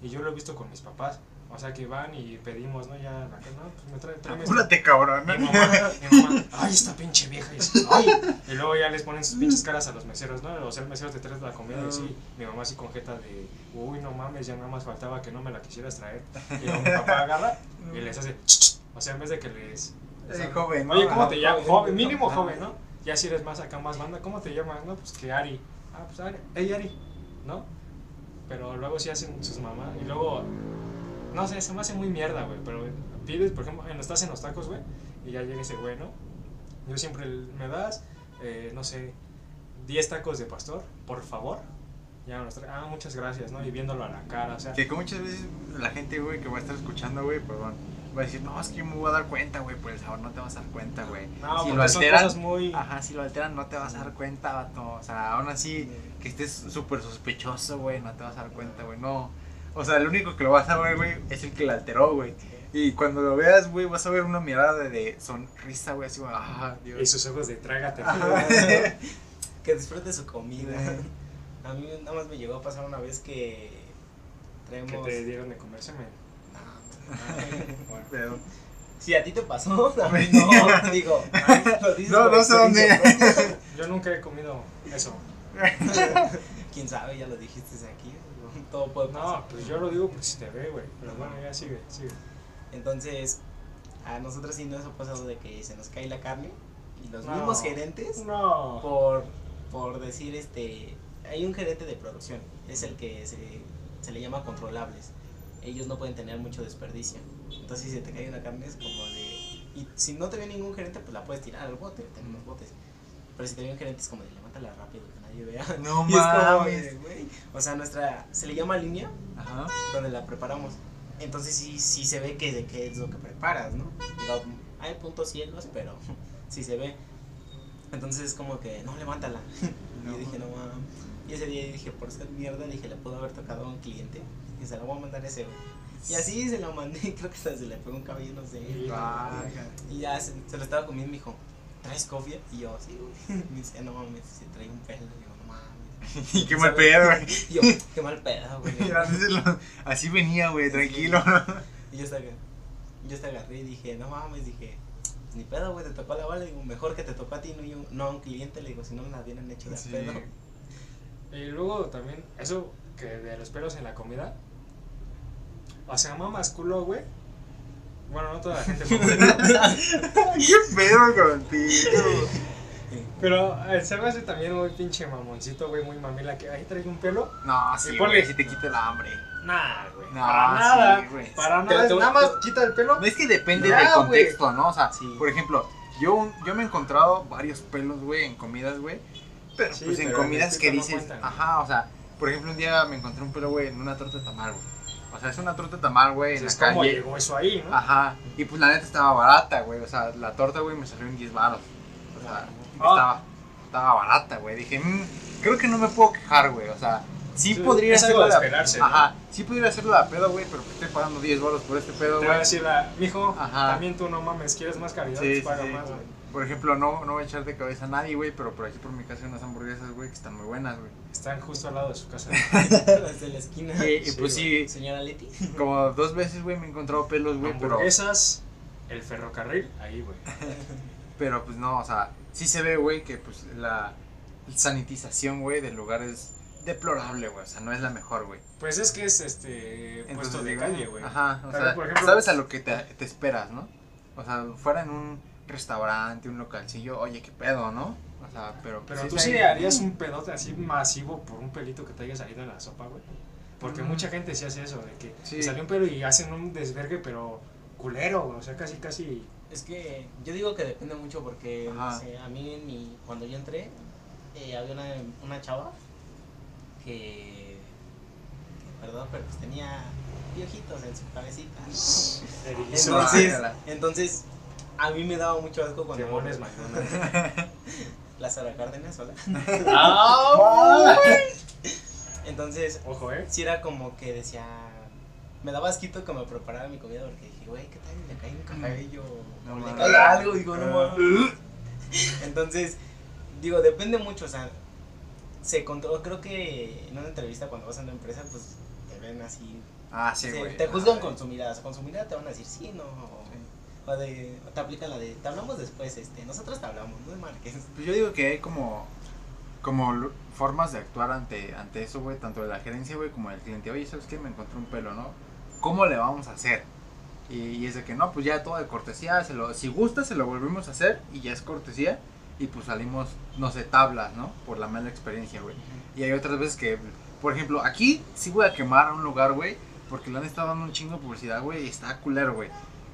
Y yo lo he visto con mis papás. O sea, que van y pedimos, ¿no? Ya, la, no, pues me trae, esto. apúrate, cabrón. Mi mamá, mi mamá, ay, esta pinche vieja. Y, dice, "Ay". Y luego ya les ponen sus pinches caras a los meseros, ¿no? O sea, el mesero te trae la comida y sí, mi mamá así con jeta de, uy, no mames, ya nada más faltaba que no me la quisieras traer. Y luego mi papá agarra y les hace, o sea, en vez de que les... les Eh, joven, ¿no? Oye, ¿cómo te llamas? joven. Mínimo joven, ¿no? Ya si eres más acá, más banda, ¿cómo te llamas? No, pues que Ari. Ah, pues Ari, hey Ari, ¿no? Pero luego sí hacen sus mamás y luego, no sé, se me hace muy mierda, güey. Pero pides, por ejemplo, estás en los tacos, güey, y ya llega ese güey, ¿no? Yo siempre me das, eh, no sé, 10 tacos de pastor, por favor. Ya nos trae, ah, muchas gracias, ¿no? Y viéndolo a la cara, o sea. Que como muchas veces la gente, güey, que va a estar escuchando, güey, perdón, va a decir, no, es que yo me voy a dar cuenta, güey, por el sabor no te vas a dar cuenta, güey. No, si lo son alteran, cosas muy. ajá, si lo alteran no te vas a dar cuenta, vato. O sea, aún así, que estés súper sospechoso, güey, no te vas a dar cuenta, güey, no. O sea, el único que lo vas a ver, güey, es el que la alteró, güey. Y cuando lo veas, güey, vas a ver una mirada de, de sonrisa, güey, así, güey, ah, Y sus ojos de trágate. Que disfrute su comida. A mí nada más me llegó a pasar una vez que que traemos. te dieron de comerse, men. No, Bueno. Pero- Si a ti te pasó, a mí no. Digo, lo dices No, no sé dónde. Yo nunca he comido eso. Quién sabe, ya lo dijiste aquí. Todo puede pasar. No, pues yo lo digo porque si te ve, güey. Pero bueno, ya sigue, sigue. Entonces, a nosotros sí nos ha pasado de que se nos cae la carne y los No. mismos gerentes, No. por, por decir, este, hay un gerente de producción, es el que se, se le llama controlables. Ellos no pueden tener mucho desperdicio. Entonces, si se te cae una carne es como de... Y si no te ve ningún gerente, pues la puedes tirar al bote, tenemos botes. Pero si te ve un gerente es como de levántala rápido, No y es como mames. de, güey. O sea, nuestra, se le llama línea Ajá. donde la preparamos. Entonces sí, sí se ve que de qué es lo que preparas, ¿no? Digo, hay puntos cielos, pero sí se ve. Entonces es como que, no, levántala. y yo dije, no mames. Y ese día dije, por ser mierda, dije, le puedo haber tocado a un cliente. Y se lo voy a mandar ese, güey. Y así se lo mandé, creo que hasta se le pegó un cabello, no sé. Y ya se, se lo estaba comiendo y me dijo, ¿traes cofia? Y yo, sí, güey. Me dice, no mames, se trae un pelo. Y yo, no mames. Y qué mal pedo, güey. Y yo, qué mal pedo, güey. Así venía, güey, tranquilo. Y yo hasta, yo hasta agarré y dije, no mames, dije, "Pues ni pedo, güey, te tocó la bala. Digo, mejor que te tocó a ti, no, yo- no a un cliente. Le digo, si no me la hubieran hecho de Sí. pedo. Y luego también, eso que de los pelos en la comida. O sea, mamas culo, güey. Bueno, no toda la gente. ¿Qué pedo contigo? pero eh, se me hace también muy pinche mamoncito, güey, muy mamila. Que ahí trae un pelo. No, sí, Y ponle- güey, si te quita el hambre. Nah, güey. No, para sí, nada. güey. para nada. te- nada más quita el pelo. No es que depende Ya, del güey. contexto, ¿no? O sea, Sí. por ejemplo, yo, yo me he encontrado varios pelos, güey, en comidas, güey. Pero Sí, pues en comidas el que no dices, ajá, o sea, por ejemplo, un día me encontré un pelo, güey, en una torta de tamal, güey. O sea, es una torta de tamal, güey, en la Es como calle. llegó eso ahí, ¿no? Ajá, y pues la neta estaba barata, güey. O sea, la torta, güey, me salió en 10 baros. O sea, Ah. estaba, estaba barata, güey. Dije, "Mm, creo que no me puedo quejar, güey. O sea, sí, Sí, podría hacerlo de esperarse, ¿no? Ajá, sí podría hacerlo de a pedo, güey, pero que estoy pagando 10 baros por este pedo, Te va a güey. decir la, mijo, Ajá. también tú no mames, ¿quieres más calidad? Sí, pues paga sí. más, güey. Por ejemplo, no, no voy a echar de cabeza a nadie, güey, pero por aquí por mi casa hay unas hamburguesas, güey, que están muy buenas, güey. Están justo al lado de su casa. Desde la esquina. Y, y Sí, pues sí, Señora Leti. como dos veces, güey, me he encontrado pelos, güey, pero... Hamburguesas, el ferrocarril, ahí, güey. Pero pues no, o sea, sí se ve, güey, que pues la sanitización, güey, del lugar es deplorable, güey. O sea, no es la mejor, güey. Pues es que es este Entonces, puesto de digo, calle, güey. Ajá, o sea, por ejemplo- sabes a lo que te, te esperas, ¿no? O sea, fuera en un restaurante, un localcillo, oye, qué pedo, ¿no? O sea, pero... Pero tú sí harías un pedote así masivo por un pelito que te haya salido en la sopa, güey. Porque Mm. mucha gente sí hace eso, de que Sí. salió un pelo y hacen un desvergue, pero culero, güey. O sea, casi, casi. Es que yo digo que depende mucho porque, no Ajá. sé, a mí en mi, cuando yo entré, eh, había una, una chava que, perdón, pero pues tenía piojitos en su cabecita. Entonces, Guácala. entonces, a mí me daba mucho asco cuando... Quemones McDonald's. La Sara Cárdenas, hola. ¡Ah! Entonces, Ojo, eh. sí era como que decía... Me daba asquito que me preparara mi comida porque dije, güey, ¿qué tal? Le cae un cabello No le cae algo, digo, no Ah. mames. Entonces, digo, depende mucho, o sea, se controló, creo que en una entrevista cuando vas a una empresa, pues te ven así, Ah, sí, güey. te juzgan Ah, con su mirada, o sea, con su mirada te van a decir sí, no, o, de, o te aplican la de, te hablamos después, este, nosotros te hablamos, no marques. Pues yo digo que hay como, como formas de actuar ante, ante eso, güey, tanto de la gerencia, güey, como del cliente. Oye, ¿sabes qué? Me encontré un pelo, ¿no? ¿Cómo le vamos a hacer? Y, y es de que no, pues ya todo de cortesía, se lo, si gusta se lo volvemos a hacer y ya es cortesía y pues salimos, no sé, tablas, ¿no? Por la mala experiencia, güey. Y hay otras veces que, por ejemplo, aquí sí voy a quemar a un lugar, güey, porque le han estado dando un chingo de publicidad, güey, y está culero, güey.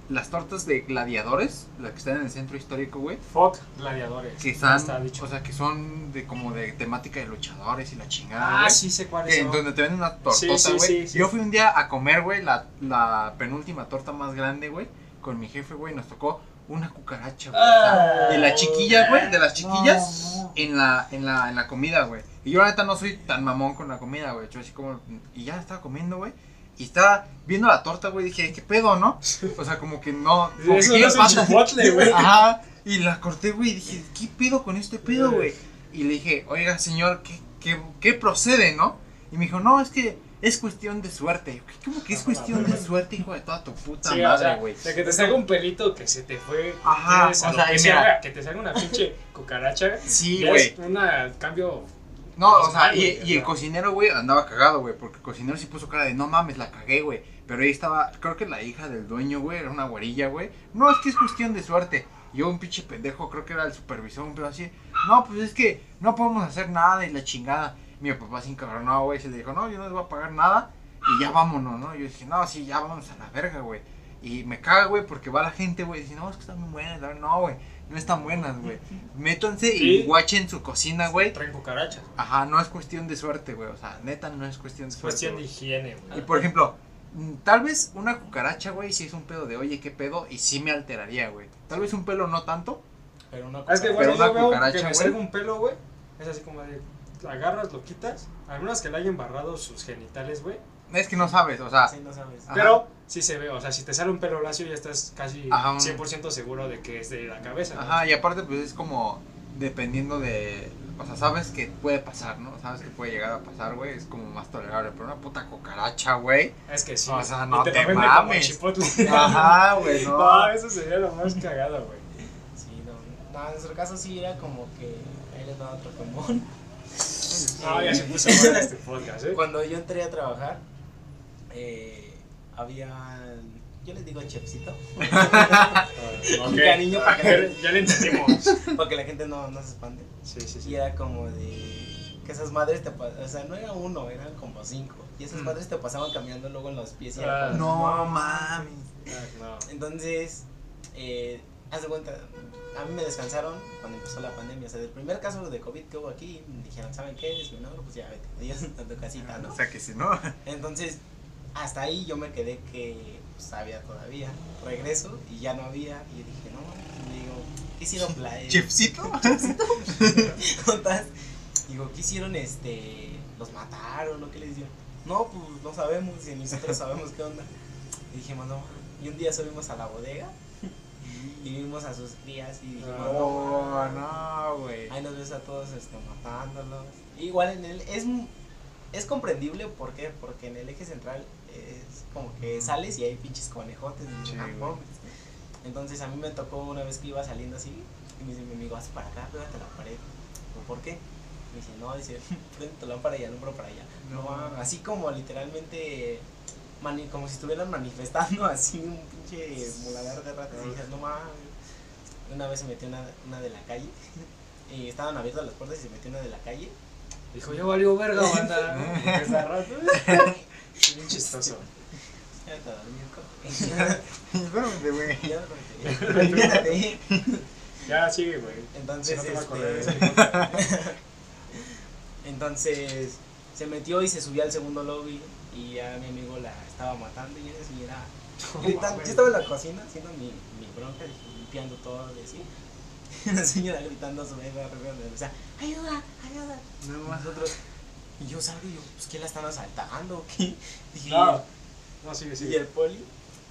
Las tortas de gladiadores, las que están en el centro histórico, güey. Fuck gladiadores. Que están, está dicho. o sea, que son de como de temática de luchadores y la chingada, ah, sí sé cuáles son. donde te venden una Sí, tortota, sí, güey. sí, sí. Yo fui un día a comer, güey, la, la penúltima torta más grande, güey, con mi jefe, güey, nos tocó una cucaracha, güey. Ah. de la chiquilla, güey, de las chiquillas No, no. en la en la en la comida, güey. Y yo la neta no soy tan mamón con la comida, güey. Yo así como y ya estaba comiendo, güey. Y estaba viendo la torta, güey, dije, ¿qué pedo, no? O sea, como que no, como Eso ¿qué no es un chipotle, güey. Ajá, y la corté, güey, y dije, ¿qué pedo con este pedo, güey? Y le dije, oiga, señor, ¿qué, qué, qué procede, no? Y me dijo, no, es que es cuestión de suerte. ¿Cómo que es cuestión de suerte, hijo de toda tu puta Sí, o madre, sea, güey? de que te salga un pelito que se te fue. Ajá, o sea, mira. que te salga una pinche cucaracha. Sí, güey. es una cambio. No, o sea, y, el cocinero, güey, andaba cagado, güey, porque el cocinero sí puso cara de, no mames, la cagué, güey. Pero ahí estaba, creo que la hija del dueño, güey, era una güerilla, güey. No, es que es cuestión de suerte. Yo, un pinche pendejo, creo que era el supervisor, un pedo así. No, pues es que no podemos hacer nada y la chingada. Mi papá se encabronó, güey, se le dijo, no, yo no les voy a pagar nada y ya vámonos, ¿no? Yo dije, no, sí, ya vámonos a la verga, güey. Y me caga, güey, porque va la gente, güey, y dice, no, es que están muy buenas. No, güey, no están buenas, güey. Métanse Sí. y guachen su cocina, güey. Traen cucarachas. Ajá, no es cuestión de suerte, güey. O sea, neta, no es cuestión de Es suerte. cuestión de higiene, güey. Y por ejemplo, mm, tal vez una cucaracha, güey, si es un pedo de oye, qué pedo, y sí me alteraría, güey. Tal vez un pelo no tanto. Pero una Es que, cucaracha- güey, Pero una yo veo cucaracha, que me salga un pelo, güey. Es así como de. La agarras, lo quitas. Algunas que le hayan barrado sus genitales, güey. Es que no sabes, o sea, Sí, no sabes. Ajá. Pero sí se ve, o sea, si te sale un pelo lacio ya estás casi Ajá, un- 100% seguro de que es de la cabeza. ¿no? ajá, y aparte, pues es como dependiendo de. O sea, sabes que puede pasar, ¿no? Sabes que puede llegar a pasar, güey. Es como más tolerable. Pero una puta cucaracha, güey. Es que sí. O sea, Y no te mames. como chipotle. Ajá, güey, no. No, eso sería lo más cagado, güey. Sí, no. No, en nuestro caso sí era como que ahí les daba otro pulmón. No, ya se puso bueno este podcast, ¿eh? Cuando yo entré a trabajar, eh, había. Yo les digo chefcito, Ah, un ok. cariño para Ya, que, ya le entendimos. para que la gente no, no se espante. Sí, sí, Y era como de. Que esas madres te pasaban. O sea, no era uno, eran como cinco. Y esas Mm. madres te pasaban caminando luego en los pies. Y Ah, como, No mames. Ah, no. Entonces, eh, haz de cuenta, a mí me descansaron cuando empezó la pandemia. O sea, del primer caso de COVID que hubo aquí, me dijeron, ¿saben qué? Es menor, pues ya vete, adiós a tu casita, ¿no? O sea, que si no. Entonces, hasta ahí yo me quedé que pues, había todavía. Regreso y ya no había. Y yo dije, no, digo, ¿qué hicieron? Chefcito. juntas? Digo, ¿qué hicieron? Este, ¿Los mataron o qué les dio? No, pues no sabemos, y nosotros sabemos qué onda. Y dijimos, no, y un día subimos a la bodega y vimos a sus crías y dijimos, no, Oh, no, güey. ahí nos ves a todos este, matándolos. Igual en el, es, es comprendible, ¿por qué? Porque en el eje central es como que sales y hay pinches conejotes. Sí, "Ah, güey. mames". Entonces a mí me tocó una vez que iba saliendo así y me dice mi amigo, haz para acá, pégate la pared. ¿Por qué? Me dice, no, dice, prende tu lámpara y alumbro para allá. No, No. así como literalmente, mani- como si estuvieran manifestando así un pinche muladar de ratas. Y dije, no mames. Una vez se metió una, una de la calle y estaban abiertas las puertas y se metió una de la calle. Dijo, ya valió verga, banda. Bien chistoso. Ya te dormí, güey. Ya. Olvídate. Ya, sigue, güey. Entonces, Si no te va a correr este, entonces se metió y se subió al segundo lobby y ya mi amigo la estaba matando y esa señora gritando. Yo estaba en la cocina haciendo mi, mi bronca, limpiando todo y así. Y la señora gritando a su vez, o sea, ayuda, ayuda. No más. Nosotros, y yo salgo y yo, pues ¿qué la están asaltando? o ¿Qué? Dije, No, no, sigue, Y el poli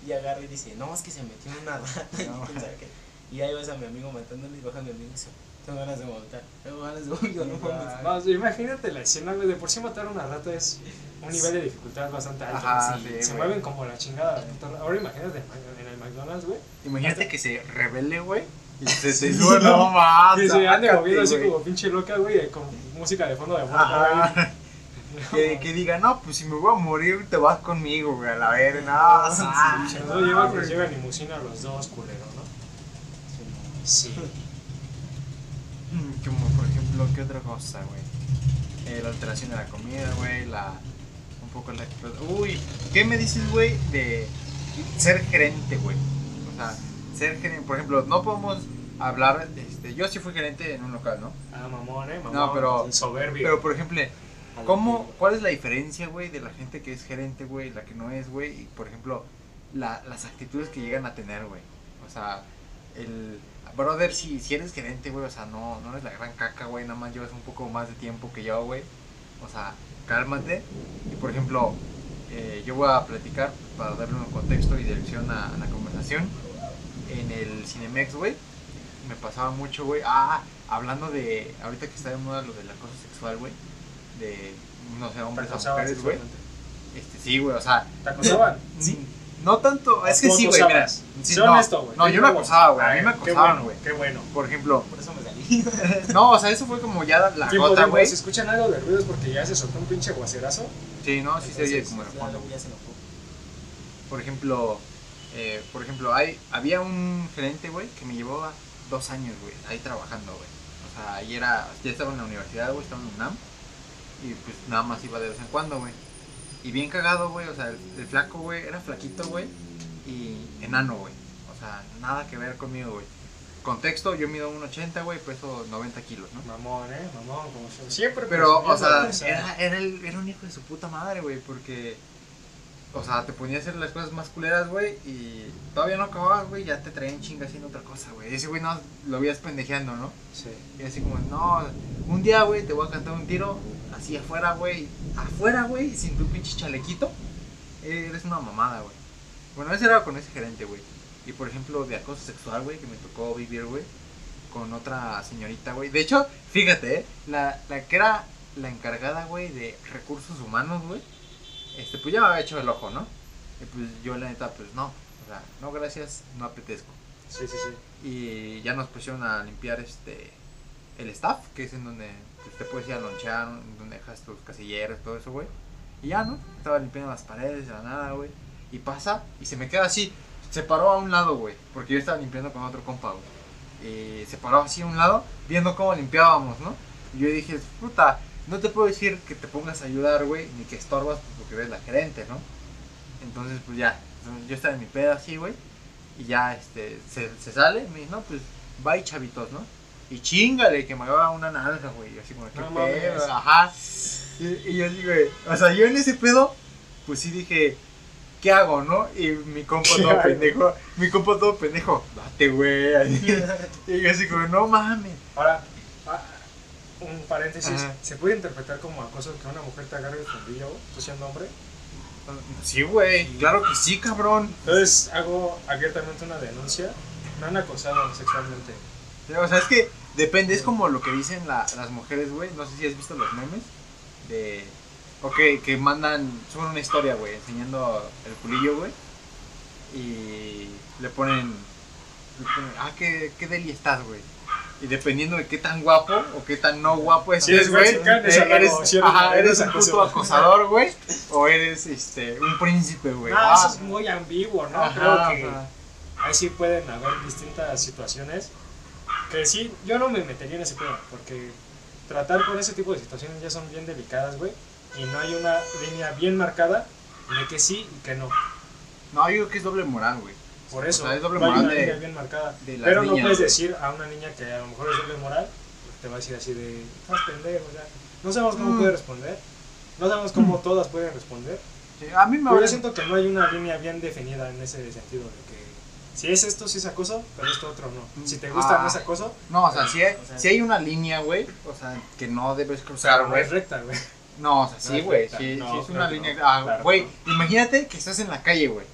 y agarra y dice, no, es que se metió en una rata y No. quién sabe qué. Y ahí ves a mi amigo matándole y baja mi amigo y dice, tengo ganas de vomitar, tengo ganas de vomitar, no mames. No, imagínate la escena, güey. De por sí matar a una rata es un nivel de dificultad bastante alto. Ajá, Sí, sí, se güey. mueven como la chingada. Ahora imagínate en el McDonald's, güey. Imagínate que se revele, güey. Y se sube, no más. Que se ande sácate, moviendo así como pinche loca, güey, con música de fondo de fondo. Que, que diga, no, pues si me voy a morir, te vas conmigo, güey, a la verga. No, Sí, ah, Se nos lleva, pues lleva limusina los dos culeros, ¿no? Sí. Como por ejemplo, ¿qué otra cosa, güey? Eh, la alteración de la comida, güey, la. Un poco la. Uy, ¿qué me dices, güey, de ser gerente, güey? O sea, ser gerente, por ejemplo, no podemos hablar, este, yo sí fui gerente en un local, ¿no? Ah, mamón, eh, mamón. No, pero- soberbio. Pero, por ejemplo, ¿cómo, cuál es la diferencia, güey, de la gente que es gerente, güey, la que no es, güey? Y, por ejemplo, la, las actitudes que llegan a tener, güey. O sea, el... Brother, si, si eres gerente, güey, o sea, no, no eres la gran caca, güey, nada más llevas un poco más de tiempo que yo, güey. O sea, cálmate. Y, por ejemplo, eh, yo voy a platicar para darle un contexto y dirección a, a la conversación. En el Cinemex, güey, me pasaba mucho, güey. Ah, hablando de. Ahorita que está de moda lo del acoso sexual, güey. De, no sé, ¿Te hombres a mujeres, güey. Este, sí, güey, o sea. ¿Te acosaban? Sí. No tanto, es que ¿O tú sí, güey, mira. sí, no, honesto, güey. No, yo me acosaba, güey. A mí me acosaban, güey. Qué bueno. Por ejemplo, Por eso me salí. no, o sea, eso fue como ya la Tiempo, gota, güey. Si escuchan algo de ruidos porque ya se soltó un pinche guacerazo. Sí, no, sí se oye Entonces, como de fondo. Por ejemplo, eh, por ejemplo, hay, había un gerente, güey, que me llevó a dos años, güey, ahí trabajando, güey. O sea, ahí era, ya estaba en la universidad, güey, estaba en UNAM. Y pues nada más iba de vez en cuando, güey. Y bien cagado, güey, o sea, el, el flaco, güey, era flaquito, güey. Y enano, güey. O sea, nada que ver conmigo, güey. Contexto, yo mido 1,80, güey, peso 90 kilos, ¿no? Mamón, eh, mamón, como siempre. Pero, o sea, era, era, el- era un hijo de su puta madre, güey, porque, o sea, te ponía a hacer las cosas más culeras, güey, y todavía no acababas, güey, ya te traían chinga haciendo otra cosa, güey. Ese güey no lo veías pendejeando, ¿no? Sí. Y así como, no, un día, güey, te voy a cantar un tiro, así afuera, güey, afuera, güey, sin tu pinche chalequito, eres una mamada, güey. Bueno, ese era con ese gerente, güey. Y por ejemplo, de acoso sexual, güey, que me tocó vivir, güey, con otra señorita, güey. De hecho, fíjate, ¿eh? La, la que era la encargada, güey, de recursos humanos, güey, este, pues ya me había hecho el ojo, ¿no? Y pues yo, la neta, pues no, o sea, no, gracias, no apetezco Sí, sí, sí. y ya nos pusieron a limpiar este el staff, que es en donde pues, te puedes ir a lonchear, donde dejas tus casilleros, todo eso, güey. Y ya, ¿no? Estaba limpiando las paredes de la nada, güey. Y pasa y se me queda así. Se paró a un lado, güey, porque yo estaba limpiando con otro compa, güey. Y se paró así a un lado, viendo cómo limpiábamos, ¿no? Y yo dije, puta, no te puedo decir que te pongas a ayudar, güey, ni que estorbas pues, porque eres la gerente, ¿no? Entonces, pues ya, yo estaba en mi pedo así, güey. Y ya, este, se, se sale, me dice, no, pues, bye, chavitos, ¿no? Y chingale, que me haga una naranja, güey. y Así como, ¿qué No pedo? Ajá. Y, y yo así, güey, o sea, yo en ese pedo, pues sí dije, ¿qué hago, no? Y mi compa ¿Qué todo hago? pendejo, mi compa todo pendejo, date, güey. Y yo así como, no mames. Ahora, ah, un paréntesis. Ajá. ¿Se puede interpretar como acoso que una mujer te agarre el fundillo, tú siendo hombre? Sí, güey, claro que sí, cabrón. Entonces hago abiertamente una denuncia. Me han acosado sexualmente. O sea, es que depende, es como lo que dicen la- las mujeres, güey. No sé si has visto los memes de. Ok, que mandan, suben una historia, güey, enseñando el culillo, güey. Y le ponen. le ponen, ah, qué, qué deli estás, güey. Y dependiendo de qué tan guapo o qué tan no guapo estés, eres güey, eh, eres, eres- ajá, eres eres un puto acosador, güey. O eres este, un príncipe, güey. No, Ah, eso es muy ambiguo, ¿no? ajá, Creo que ajá. ahí sí pueden haber distintas situaciones. Que sí, yo no me metería en ese pedo, porque tratar con ese tipo de situaciones ya son bien delicadas, güey. Y no hay una línea bien marcada de que sí y que no. No, yo creo que es doble moral, güey. Por eso, O sea, es doble moral una de- línea bien marcada. de Pero no puedes güey. decir a una niña que a lo mejor es doble moral, te va a decir así de, estás pendejo, o sea, no sabemos cómo Mm. puede responder, no sabemos cómo todas pueden responder. Sí, a mí me Pero yo siento que no hay una línea bien definida en ese sentido de que si es esto, sí es acoso, pero esto otro no. Si te gusta, Ah. no es acoso, No, o sea, si hay, O sea, si hay una línea, güey, o sea, que no debes cruzar, sea, no güey. es recta, güey. No, o sea, no sí, güey, recta. sí, No, sí es una línea. Ah, güey, imagínate que estás en la calle, güey,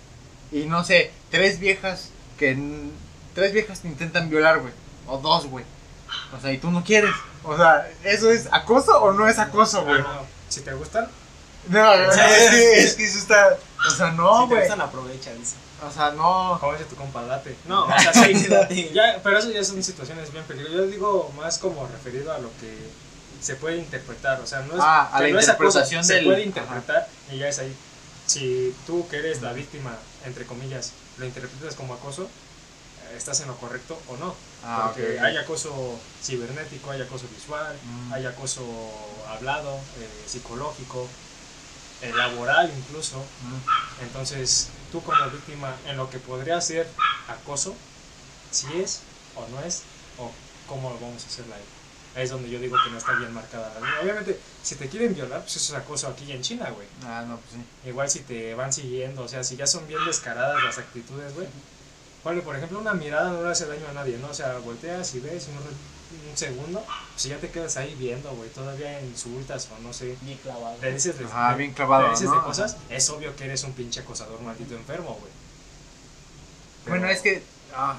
y no sé, tres viejas que, tres viejas te intentan violar, güey, o dos, güey. O sea, y tú no quieres. O sea, ¿eso es acoso o no es acoso, güey? No, si te gustan, No, güey, Sí, es, que, es que eso está, o sea, no, si te güey. gustan, aprovecha, dice. O sea, no. como dice tu compa, date. No, o sea, sí, Date. ya, pero eso ya son situaciones bien peligrosas. Yo digo más como referido a lo que se puede interpretar, o sea, no es, Ah, a la no es acoso, interpretación se del- puede interpretar y ya es ahí. Si tú que eres la víctima, entre comillas, lo interpretas como acoso, eh, estás en lo correcto o no. Ah, Porque hay acoso cibernético, hay acoso visual, Mm. hay acoso hablado, eh, psicológico, eh, laboral incluso. Mm. Entonces, tú como víctima en lo que podría ser acoso, si es o no es, o cómo lo vamos a hacer ahí. Ahí es donde yo digo que no está bien marcada la línea. Obviamente, si te quieren violar, pues eso es acoso aquí en China, güey. Ah, no, pues sí. Igual si te van siguiendo, o sea, si ya son bien descaradas las actitudes, güey. Ponle, por ejemplo, una mirada no le hace daño a nadie, ¿no? O sea, volteas y ves un, segundo, pues ya te quedas ahí viendo, güey. Todavía insultas o no sé. Bien clavado. Le dices de, Ajá, bien clavado, le dices ¿no? de cosas, es obvio que eres un pinche acosador maldito enfermo, güey. Pero Bueno, es que. Ah,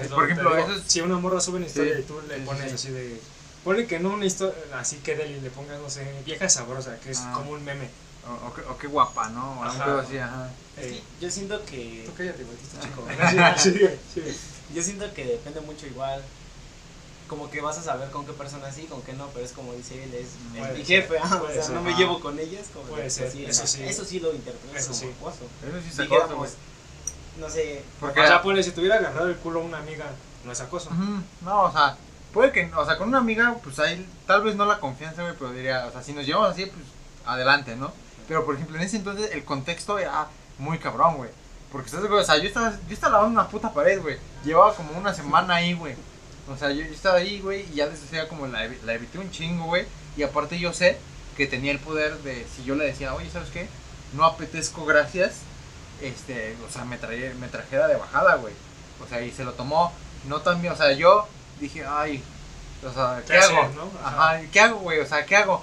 es por lo que te ejemplo, digo, eso es- si una morra sube una historia Sí, y tú le sí, pones sí. así de. Ponle que no una historia así que de y le pongas, no sé, vieja sabrosa, que es Ah. como un meme. o, o qué- o qué guapa, ¿no? O algo Ajá. así, ajá. Es que Eh, yo siento que. tú cállate, güey, chico. Sí, sí, sí. Yo siento que depende mucho igual. Como que vas a saber con qué persona sí, con qué no, pero es como dice él, es, mi ser, jefe, ah, o sea, ser. no me llevo con ellas. Como Puede pues, ser, eso sí. Eso sí lo interpreto Eso como sí. acoso. Eso sí se Dijéramos, acosa, güey. no sé, Porque. O sea, ponle, si te hubiera agarrado el culo a una amiga, no es acoso. Ujú, No, o sea, puede que, o sea, con una amiga, pues ahí, tal vez no la confianza, güey, pero diría, o sea, si nos llevamos así, pues adelante, ¿no? Pero, por ejemplo, en ese entonces el contexto era muy cabrón, güey. Porque, ¿estás? O sea, yo estaba, yo estaba lavando una puta pared, güey. Llevaba como una semana ahí, güey. O sea, yo, estaba ahí, güey, y ya desde como la, la evité un chingo, güey. Y aparte yo sé que tenía el poder de, si yo le decía, oye, ¿sabes qué? No apetezco, gracias. Este, o sea, me, traía, me trajera de bajada, güey. O sea, y se lo tomó, no tan bien, o sea, yo dije, ay, o sea, ¿qué, ¿Qué hacer, hago? no? Ajá. ¿qué hago, güey? O sea, ¿qué hago?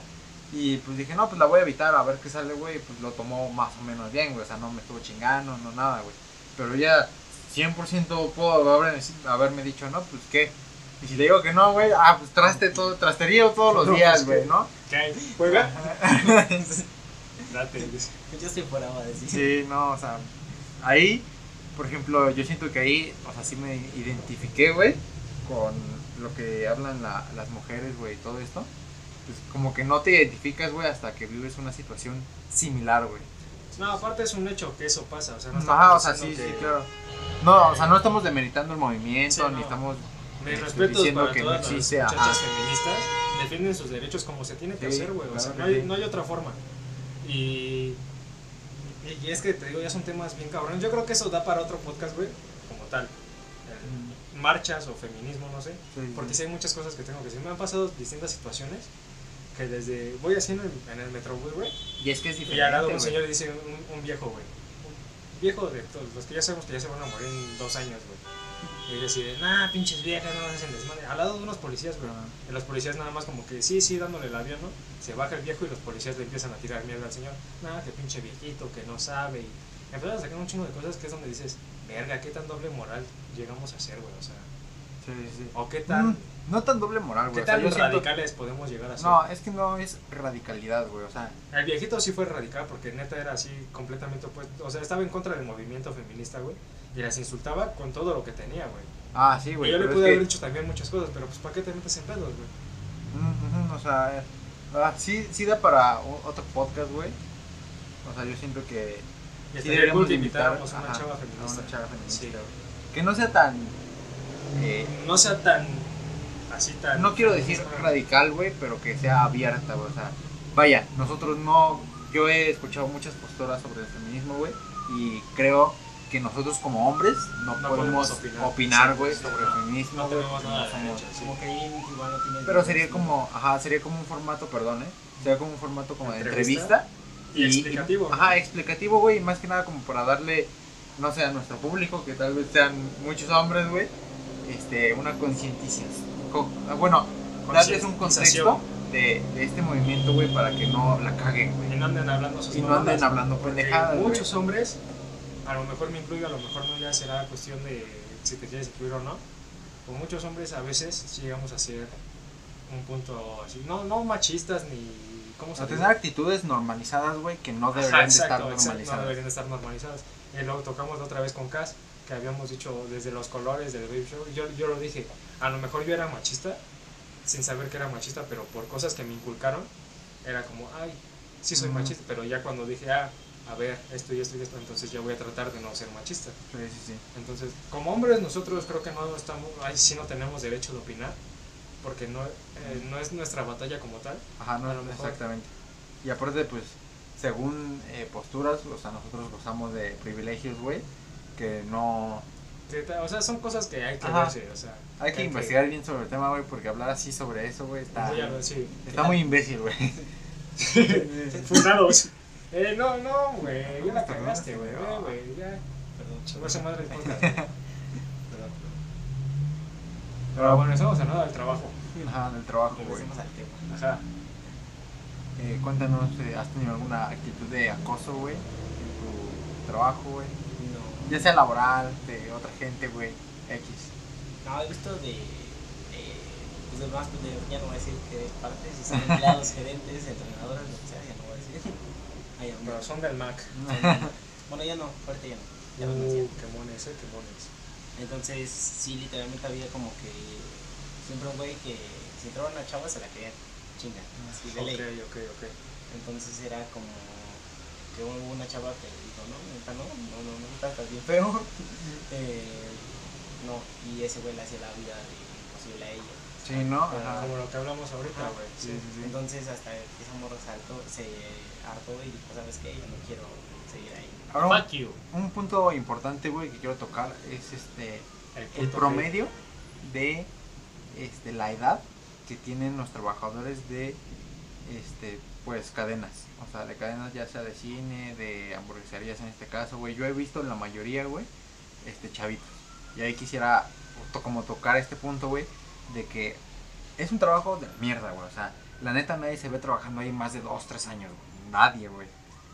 Y pues dije, no, pues la voy a evitar, a ver qué sale, güey. Pues lo tomó más o menos bien, güey. O sea, no me estuvo chingando, no nada, güey. Pero ya 100% puedo haber, haberme dicho, no, pues qué. Y si le digo que no, güey, ah, pues traste todo, trasterío todos los No, días, pues, güey. ¿no? ¿Qué? ¿Juega? Date. yo estoy fuera a decir. Sí, no, o sea, ahí, por ejemplo, yo siento que ahí, o sea, sí me identifiqué, güey, con lo que hablan la- las mujeres, güey, y todo esto. Pues como que no te identificas, güey, hasta que vives una situación similar, güey. No, aparte es un hecho que eso pasa. O sea, no Ajá, o sea, sí, sí, claro. No, o sea, no estamos demeritando el movimiento, Sí, ni no. estamos... Mis respetos diciendo para que no todas existe, las muchachas ajá. feministas defienden sus derechos como se tiene que Sí, hacer, güey. O sea, no hay, sí. no hay otra forma. Y es que te digo, ya son temas bien cabrones. Yo creo que eso da para otro podcast, güey, como tal. Marchas o feminismo, no sé. Sí. Porque sí hay muchas cosas que tengo que decir. Me han pasado distintas situaciones que desde. Voy haciendo en, en el metrobús, güey. Y es que es diferente, Y al lado un señor le dice un, un viejo, güey. Viejo de todos, los que ya sabemos que ya se van a morir en dos años, güey. Y decide, nah, pinches viejas, no hacen desmadre. Al lado de unos policías, güey. Ajá. Y los policías nada más como que, sí, sí, dándole el avión, ¿no? Se baja el viejo y los policías le empiezan a tirar mierda al señor. Nada, que pinche viejito, que no sabe. Y empiezan a sacar un chingo de cosas que es donde dices, verga, qué tan doble moral llegamos a ser, güey. O sea, Sí, sí. o qué tan, Mm, no tan doble moral, qué güey. o sea, tan yo siento- radicales podemos llegar a ser. No, es que no es radicalidad, güey. O sea, El viejito sí fue radical porque neta era así completamente opuesto. O sea, estaba en contra del movimiento feminista, güey. Y las insultaba con todo lo que tenía, güey. ah, sí, güey. y yo le pude que- haber dicho también muchas cosas, pero pues ¿para qué te metes en pedos, güey? O sea, eh, ah, sí, sí da para otro podcast, güey. O sea, yo siento que Y sí deberíamos invitar invitáramos a una ajá, chava feminista. una chava feminista, Sí. Que no sea tan... eh, No sea tan. Así tan. no quiero decir radical, güey, pero que sea abierta, güey. O sea, vaya, nosotros no... Yo he escuchado muchas posturas sobre el feminismo, güey. Y creo que nosotros como hombres no, No podemos podemos opinar. güey, sí, sobre no. el feminismo. No tenemos porque nada no de somos- derechos, sí. Como que ahí igual no tiene. Pero sería como, ajá, sería como un formato, perdón, ¿eh? Sería como un formato como de ¿Entrevista? entrevista. Y explicativo, ¿no? Ajá, explicativo, güey, y más que nada como para darle, no sé, a nuestro público, que tal vez sean muchos hombres, güey, este, una concientización. co- Bueno, darles un contexto de, de este movimiento, güey, para que no la caguen, Y güey. no anden hablando sus Y no anden hablando pendejadas. Muchos hombres, a lo mejor me incluyo, a lo mejor no, ya será cuestión de si te quieres incluir o no. Con muchos hombres a veces llegamos a ser un punto así, no, no machistas ni. ¿Cómo se tener actitudes normalizadas, güey, que no Ajá, deberían de exacto, estar exacto, No normalizadas. deberían de estar normalizadas. Y luego tocamos otra vez con Cass, que habíamos dicho desde los colores del baby show. Yo, yo lo dije, a lo mejor yo era machista, sin saber que era machista, pero por cosas que me inculcaron, era como, ay, sí soy Ujú. machista. Pero ya cuando dije, ah, a ver, esto y esto y esto, entonces ya voy a tratar de no ser machista. Sí, sí, sí. Entonces, como hombres, nosotros creo que no estamos, ahí sí no tenemos derecho de opinar, porque no, eh, no es nuestra batalla como tal. Ajá, no, exactamente. Y aparte, pues, según eh, posturas, o sea, nosotros gozamos de privilegios, güey, que no... O sea, son cosas que hay que Ajá. verse, o sea. Hay que investigar bien sobre el tema, güey, porque hablar así sobre eso, güey, está, sí. está muy imbécil, güey. Fundados. Eh, no, no, güey, ya la cagaste, güey, güey, ya. Perdón. Esa madre el podcast. güey. Perdón. Pero bueno, estamos hablando del trabajo. Ajá, del trabajo, güey. Regresemos al tema. Ajá. Eh, cuéntanos, eh, ¿has tenido alguna actitud de acoso, güey, en tu trabajo, güey? No. Ya sea laboral, de otra gente, güey, X. No, he visto de. eh, pues de más, de, ya no voy a decir que de partes, si son empleados, gerentes, entrenadores, lo que sea, ya no voy a decir. Ay, hombre. Pero son del Mac. Bueno, ya no, fuerte ya no. Ya Uh, renuncié. qué mones, eh, qué mones. Entonces, sí, literalmente había como que. Siempre un güey que si entraba una chava se la quería chinga. Así de Ok, ley. ok, ok. Entonces era como que hubo una chava que dijo, no, neta, no, no, no, no, estás bien feo. eh, no, y ese güey le hacía la vida imposible a ella. Sí, ¿no? Como, Ajá. como lo que hablamos ahorita, Ajá, güey. Sí, sí, sí. Entonces hasta esa morra saltó, se hartó y dijo, ¿sabes qué? Yo no quiero seguir ahí. Ahora, Fuck you. un, un punto importante, güey, que quiero tocar es este el promedio de este la edad que tienen los trabajadores de este pues cadenas. O sea de cadenas ya sea de cine de hamburgueserías en este caso güey. Yo he visto la mayoría güey este chavitos. Y ahí quisiera to- como tocar este punto güey de que es un trabajo de mierda güey. O sea la neta nadie se ve trabajando ahí más de dos tres años güey. Nadie güey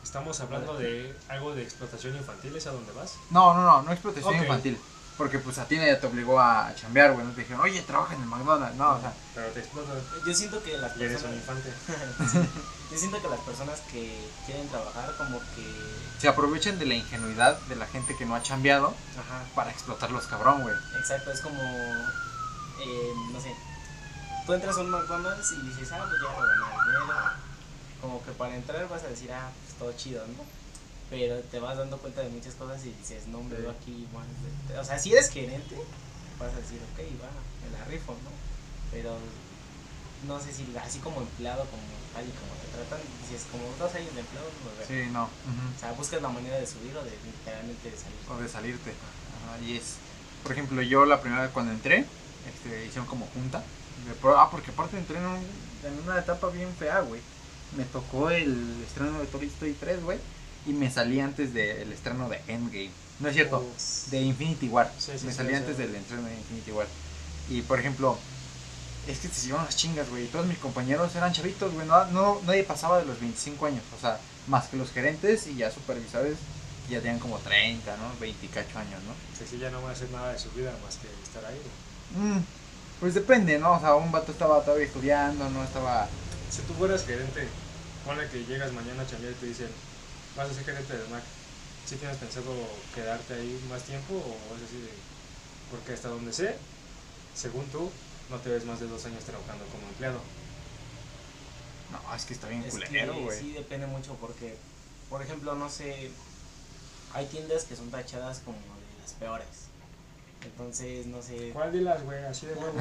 Estamos hablando de algo de explotación infantil, ¿es a dónde vas? No, no, no, no explotación infantil. Porque pues a ti nadie te obligó a chambear, güey. No te dijeron, oye, trabaja en el McDonald's. No, o sea, Pero te explotan Yo siento que las y eres un personas, infante. yo siento que las personas que quieren trabajar como que, se aprovechan de la ingenuidad de la gente que no ha chambeado ajá, para explotarlos cabrón, güey. exacto, es como, eh, no sé, tú entras a un McDonald's y dices, ah, pues ya voy a ganar dinero, como que para entrar vas a decir, ah, pues todo chido, ¿no? Pero te vas dando cuenta de muchas cosas y dices, no, me veo aquí de- o sea, si eres gerente, vas a decir, ok, va, me la rifo, ¿no? Pero no sé si así como empleado, como tal y como te tratan, dices, como dos años de empleado, no. Sí, no. O sea, buscas la manera de subir o de literalmente de salir. O de salirte. Ajá, y es, por ejemplo, yo la primera vez cuando entré, este, hicieron como junta. de Ah, porque aparte entré en, un- en una etapa bien fea, güey. Me tocó el estreno de Toy Story 3, güey. Y me salí antes del estreno de Endgame. No es cierto, de Infinity War. Sí, sí, me salí sí. antes del estreno de Infinity War. Y por ejemplo, es que se llevan las chingas, güey. Todos mis compañeros eran chavitos, güey. No, no- nadie pasaba de los 25 años. O sea, más que los gerentes y ya supervisores ya tenían como 30, ¿no? 20 y cacho años, ¿no? Sí, sí, ya no voy a hacer nada de su vida más que estar ahí. güey. Mm, pues depende, ¿no? O sea, un vato estaba todavía estudiando, no estaba... Si tú fueras gerente, ponle que llegas mañana a chambear y te dicen, vas a ser gerente de Mac. ¿Sí tienes pensado quedarte ahí más tiempo o es así de.? Porque hasta donde sé, según tú, no te ves más de dos años trabajando como empleado. No, es que está bien Es culero, güey. sí depende mucho porque, por ejemplo, no sé, hay tiendas que son tachadas como de las peores. Entonces, no sé, ¿Cuál de las, güey? Así de huevo.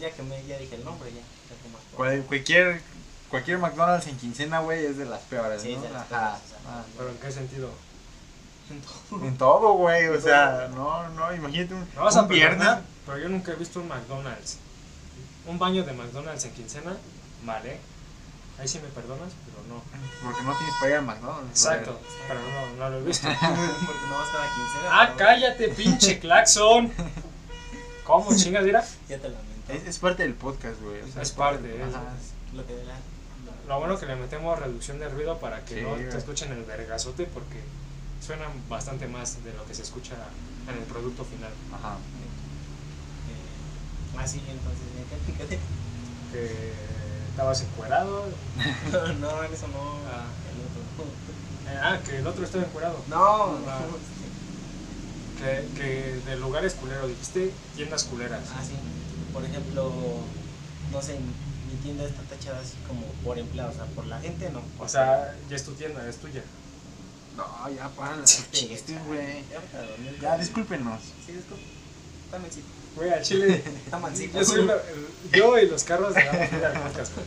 ya que me ya dije el nombre, ya, ya que más puedo. Cual- cualquier, cualquier McDonald's en quincena, güey, es de las peores, Sí, ¿no? es de las Ajá. peores, o sea, ah. ¿Pero en qué sentido? En todo, güey, o En sea, no, no, imagínate un, Me vas a un perdonar, pero yo nunca he visto un McDonald's. Un baño de McDonald's en quincena, vale. Ahí sí me perdonas, pero no. Porque no tienes para ir al McDonald's. Exacto, güey. pero no, no lo he visto. Porque no vas cada quincena. ¡Ah, cállate, pinche claxon! ¿Cómo chingas, mira? Ya te lamento. Es, es parte del podcast, güey. o sea, Es parte, es- Ajá. Lo que de la. Lo bueno que le metemos reducción de ruido para que Sí, no te escuchen el vergazote porque suena bastante más de lo que se escucha en el producto final. Ajá. Eh, ah, sí, entonces, ¿en qué? Que estabas encuerado. No, no, en eso no. Ah. El otro. eh, ah, que el otro estaba encuerado. No, Ah. no. Que, que de lugares culeros, dijiste tiendas culeras. Ah, sí. Por ejemplo, no sé, mi tienda está tachada así como por empleados, o sea, por la gente no. O sea, ya es tu tienda, es tuya. No, ya para los Sí, chistes, güey. Ya, discúlpenos. Sí, disculpe. Está mansito. Güey, al chile. Está mansito. yo, soy yo y los carros podcast, güey.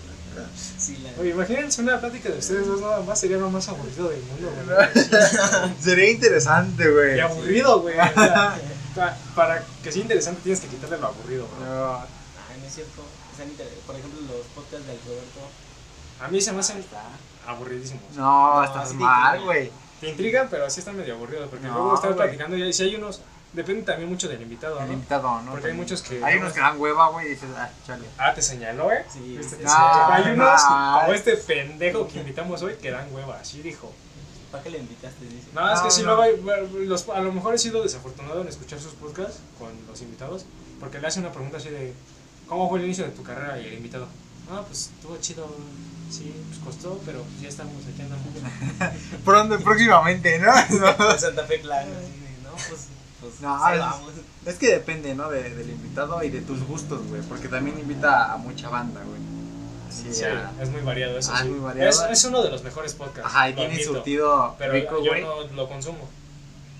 Sí, la Oye, imagínense una plática de ustedes dos nada más, sería lo más aburrido del mundo, güey. Sería interesante, güey. Y aburrido, güey. o sea, pa- para que sea interesante tienes que quitarle lo aburrido, bro. No, Ay, no es cierto. Por ejemplo, los podcasts del Roberto. A mí se me hacen aburridísimos. no, No, estás mal, güey. Te intrigan, pero sí están medio aburridos. Porque No, luego estás güey. platicando y si hay unos. Depende también mucho del invitado, El ¿no? invitado, ¿no? Porque hay muchos que- Hay unos que dan hueva, güey, y dices, ah, chale. Ah, te señaló, ¿eh? Sí, Este te señaló. Hay unos Ah, como no. este pendejo que invitamos hoy que dan hueva, así dijo. ¿Para qué le invitaste? Dice. No, es que No, sí, no. luego hay- bueno, los, a lo mejor he sido desafortunado en escuchar sus podcasts con los invitados, porque le hace una pregunta así de, ¿cómo fue el inicio de tu carrera? Y el invitado, ah, pues estuvo chido, sí, pues costó, pero pues ya estamos, aquí andamos. Pronto, próximamente, ¿no? Santa Fe Clan. así de, No, pues. pues No, es- vamos. Es que depende, ¿no? De- del invitado y de tus gustos, güey. Porque también invita a mucha banda, güey. Sí, Sí, es muy variado eso. Ah, sí. es muy variado. Es, es uno de los mejores podcasts. Ajá, y tiene admito, surtido Pero rico, yo güey. no lo consumo.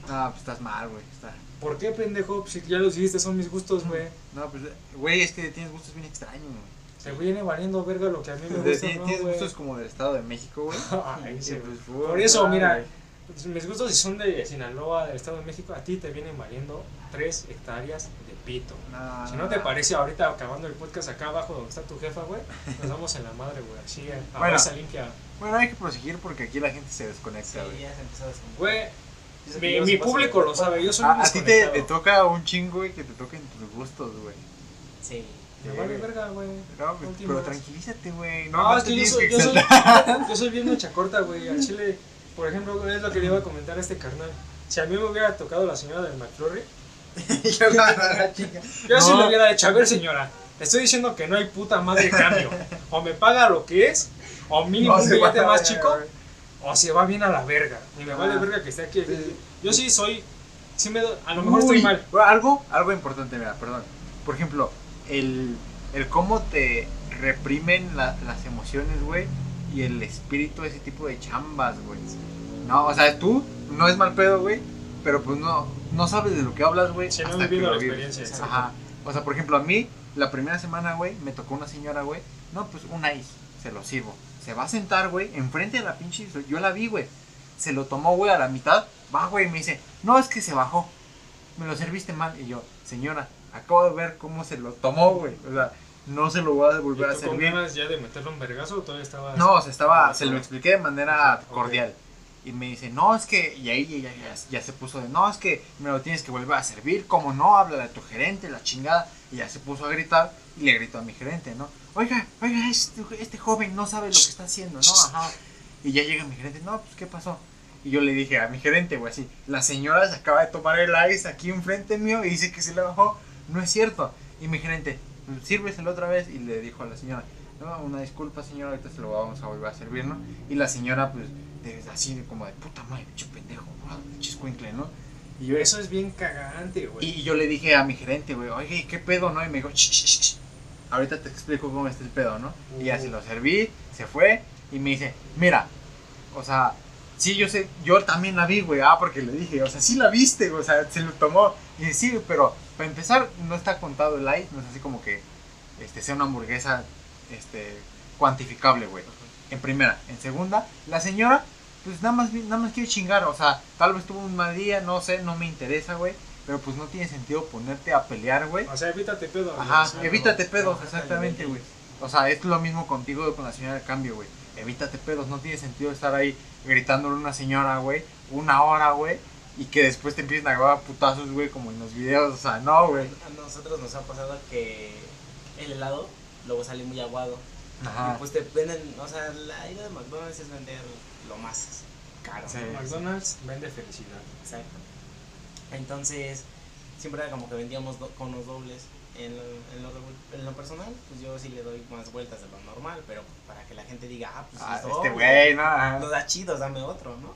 No, pues estás mal, güey. Está... ¿Por qué, pendejo? Pues, Si ya los dijiste, son mis gustos, güey. No, pues, güey, es que tienes gustos bien extraños, güey. Se viene valiendo verga lo que a mí me gusta, tienes ¿no, tienes gustos como del Estado de México, güey. Ay, sí, pues, Por eso, mira, pues, mis gustos si son de Sinaloa, del Estado de México, a ti te vienen valiendo 3 hectáreas de pito. No, Si no te parece, ahorita acabando el podcast acá abajo donde está tu jefa, güey, nos damos en la madre, güey, así, a Bueno. limpia. Bueno, hay que proseguir porque aquí la gente se desconecta, Sí, güey. ya se empezó a desconectar. Güey, mi, yo mi público lo sabe, yo soy A, un a ti te, te toca un chingo, güey, que te toquen tus gustos, güey. Sí. Me vale verga, güey. No, pues, Últimas. pero tranquilízate, güey. No, no es te que yo soy, que yo, soy, yo soy bien mecha corta, güey. Al chile, por ejemplo, es lo que le iba a comentar a este carnal. Si a mí me hubiera tocado la señora del McFlurry, Yo no, no, la yo sí le hubiera dicho, a ver señora, le estoy diciendo que no hay puta madre cambio. O me paga lo que es, o mínimo No un billete más chico. O se va bien a la verga. Y me vale Ah. verga que esté aquí. Sí. Yo sí soy, sí me, a lo mejor estoy mal. algo, algo importante, mira, perdón. Por ejemplo, el, el cómo te reprimen la- las emociones, güey, y el espíritu, ese tipo de chambas, güey. No, o sea, tú no es mal pedo, güey, pero pues no, no sabes de lo que hablas, güey. No he hasta que vivido lo la experiencia. Ajá. O sea, por ejemplo, a mí, la primera semana, güey, me tocó una señora, güey. No, pues un ice, se lo sirvo. Se va a sentar, güey, enfrente de la pinche. Yo la vi, güey. Se lo tomó, güey, a la mitad. Va, güey, y me dice, no, es que se bajó. Me lo serviste mal. Y yo, señora, acabo de ver cómo se lo tomó, güey. O sea, no se lo voy a ¿Y volver a tú servir. ganas ya de meterle un vergazo o todavía estaba No, o sea, estaba, se lo expliqué de manera cordial. Y me dice, no, es que, y ahí ya, ya, ya se puso de, no, es que me lo tienes que volver a servir, como no, habla de tu gerente, la chingada. Y ya se puso a gritar y le gritó a mi gerente, ¿no? Oiga, oiga, este, este joven no sabe lo que está haciendo, ¿no? Ajá. Y ya llega mi gerente, no, pues, ¿qué pasó? Y yo le dije a mi gerente, güey, así, la señora se acaba de tomar el ice aquí enfrente mío y dice que se le bajó. No es cierto. Y mi gerente, sírveselo otra vez. Y le dijo a la señora, no, una disculpa, señora, ahorita se lo vamos a volver a servir, ¿no? Y la señora, pues, de- así como de puta madre, pinche pendejo, chiscuincle, ¿no? Y yo, Eso es bien cagante, güey. y yo le dije a mi gerente, güey, oye, ¿qué pedo, no? Y me dijo, "Sh, sh, sh, sh". Ahorita te explico cómo está el pedo, ¿no? Y ya se lo serví, se fue, y me dice, mira, o sea, sí, yo sé, yo también la vi, güey, ah, porque le dije, o sea, sí la viste, güey, o sea, se lo tomó. Y dice, sí, pero para empezar, no está contado el ice, no es así como que este, sea una hamburguesa este, cuantificable, güey. En primera. En segunda, la señora, pues nada más, nada más quiere chingar, o sea, tal vez tuvo un mal día, no sé, no me interesa, güey. Pero pues no tiene sentido ponerte a pelear, güey. O sea, evítate pedo. Ajá, evítate pedos, exactamente, güey. O sea, es lo mismo contigo con la señora de cambio, güey. Evítate pedos, no tiene sentido estar ahí gritándole a una señora, güey, una hora, güey, y que después te empiecen a grabar putazos, güey, como en los videos, o sea, no, güey. A nosotros nos ha pasado que el helado luego sale muy aguado. Ajá. Y pues te venden, o sea, la idea de McDonald's es vender lo más caro. Sí. McDonald's vende felicidad. Exacto. Entonces, siempre era como que vendíamos do- conos dobles. En lo, en, lo, en personal, pues yo sí le doy más vueltas de lo normal, pero para que la gente diga, ah, pues Ah, es este güey, no. No da chido, dame otro, ¿no?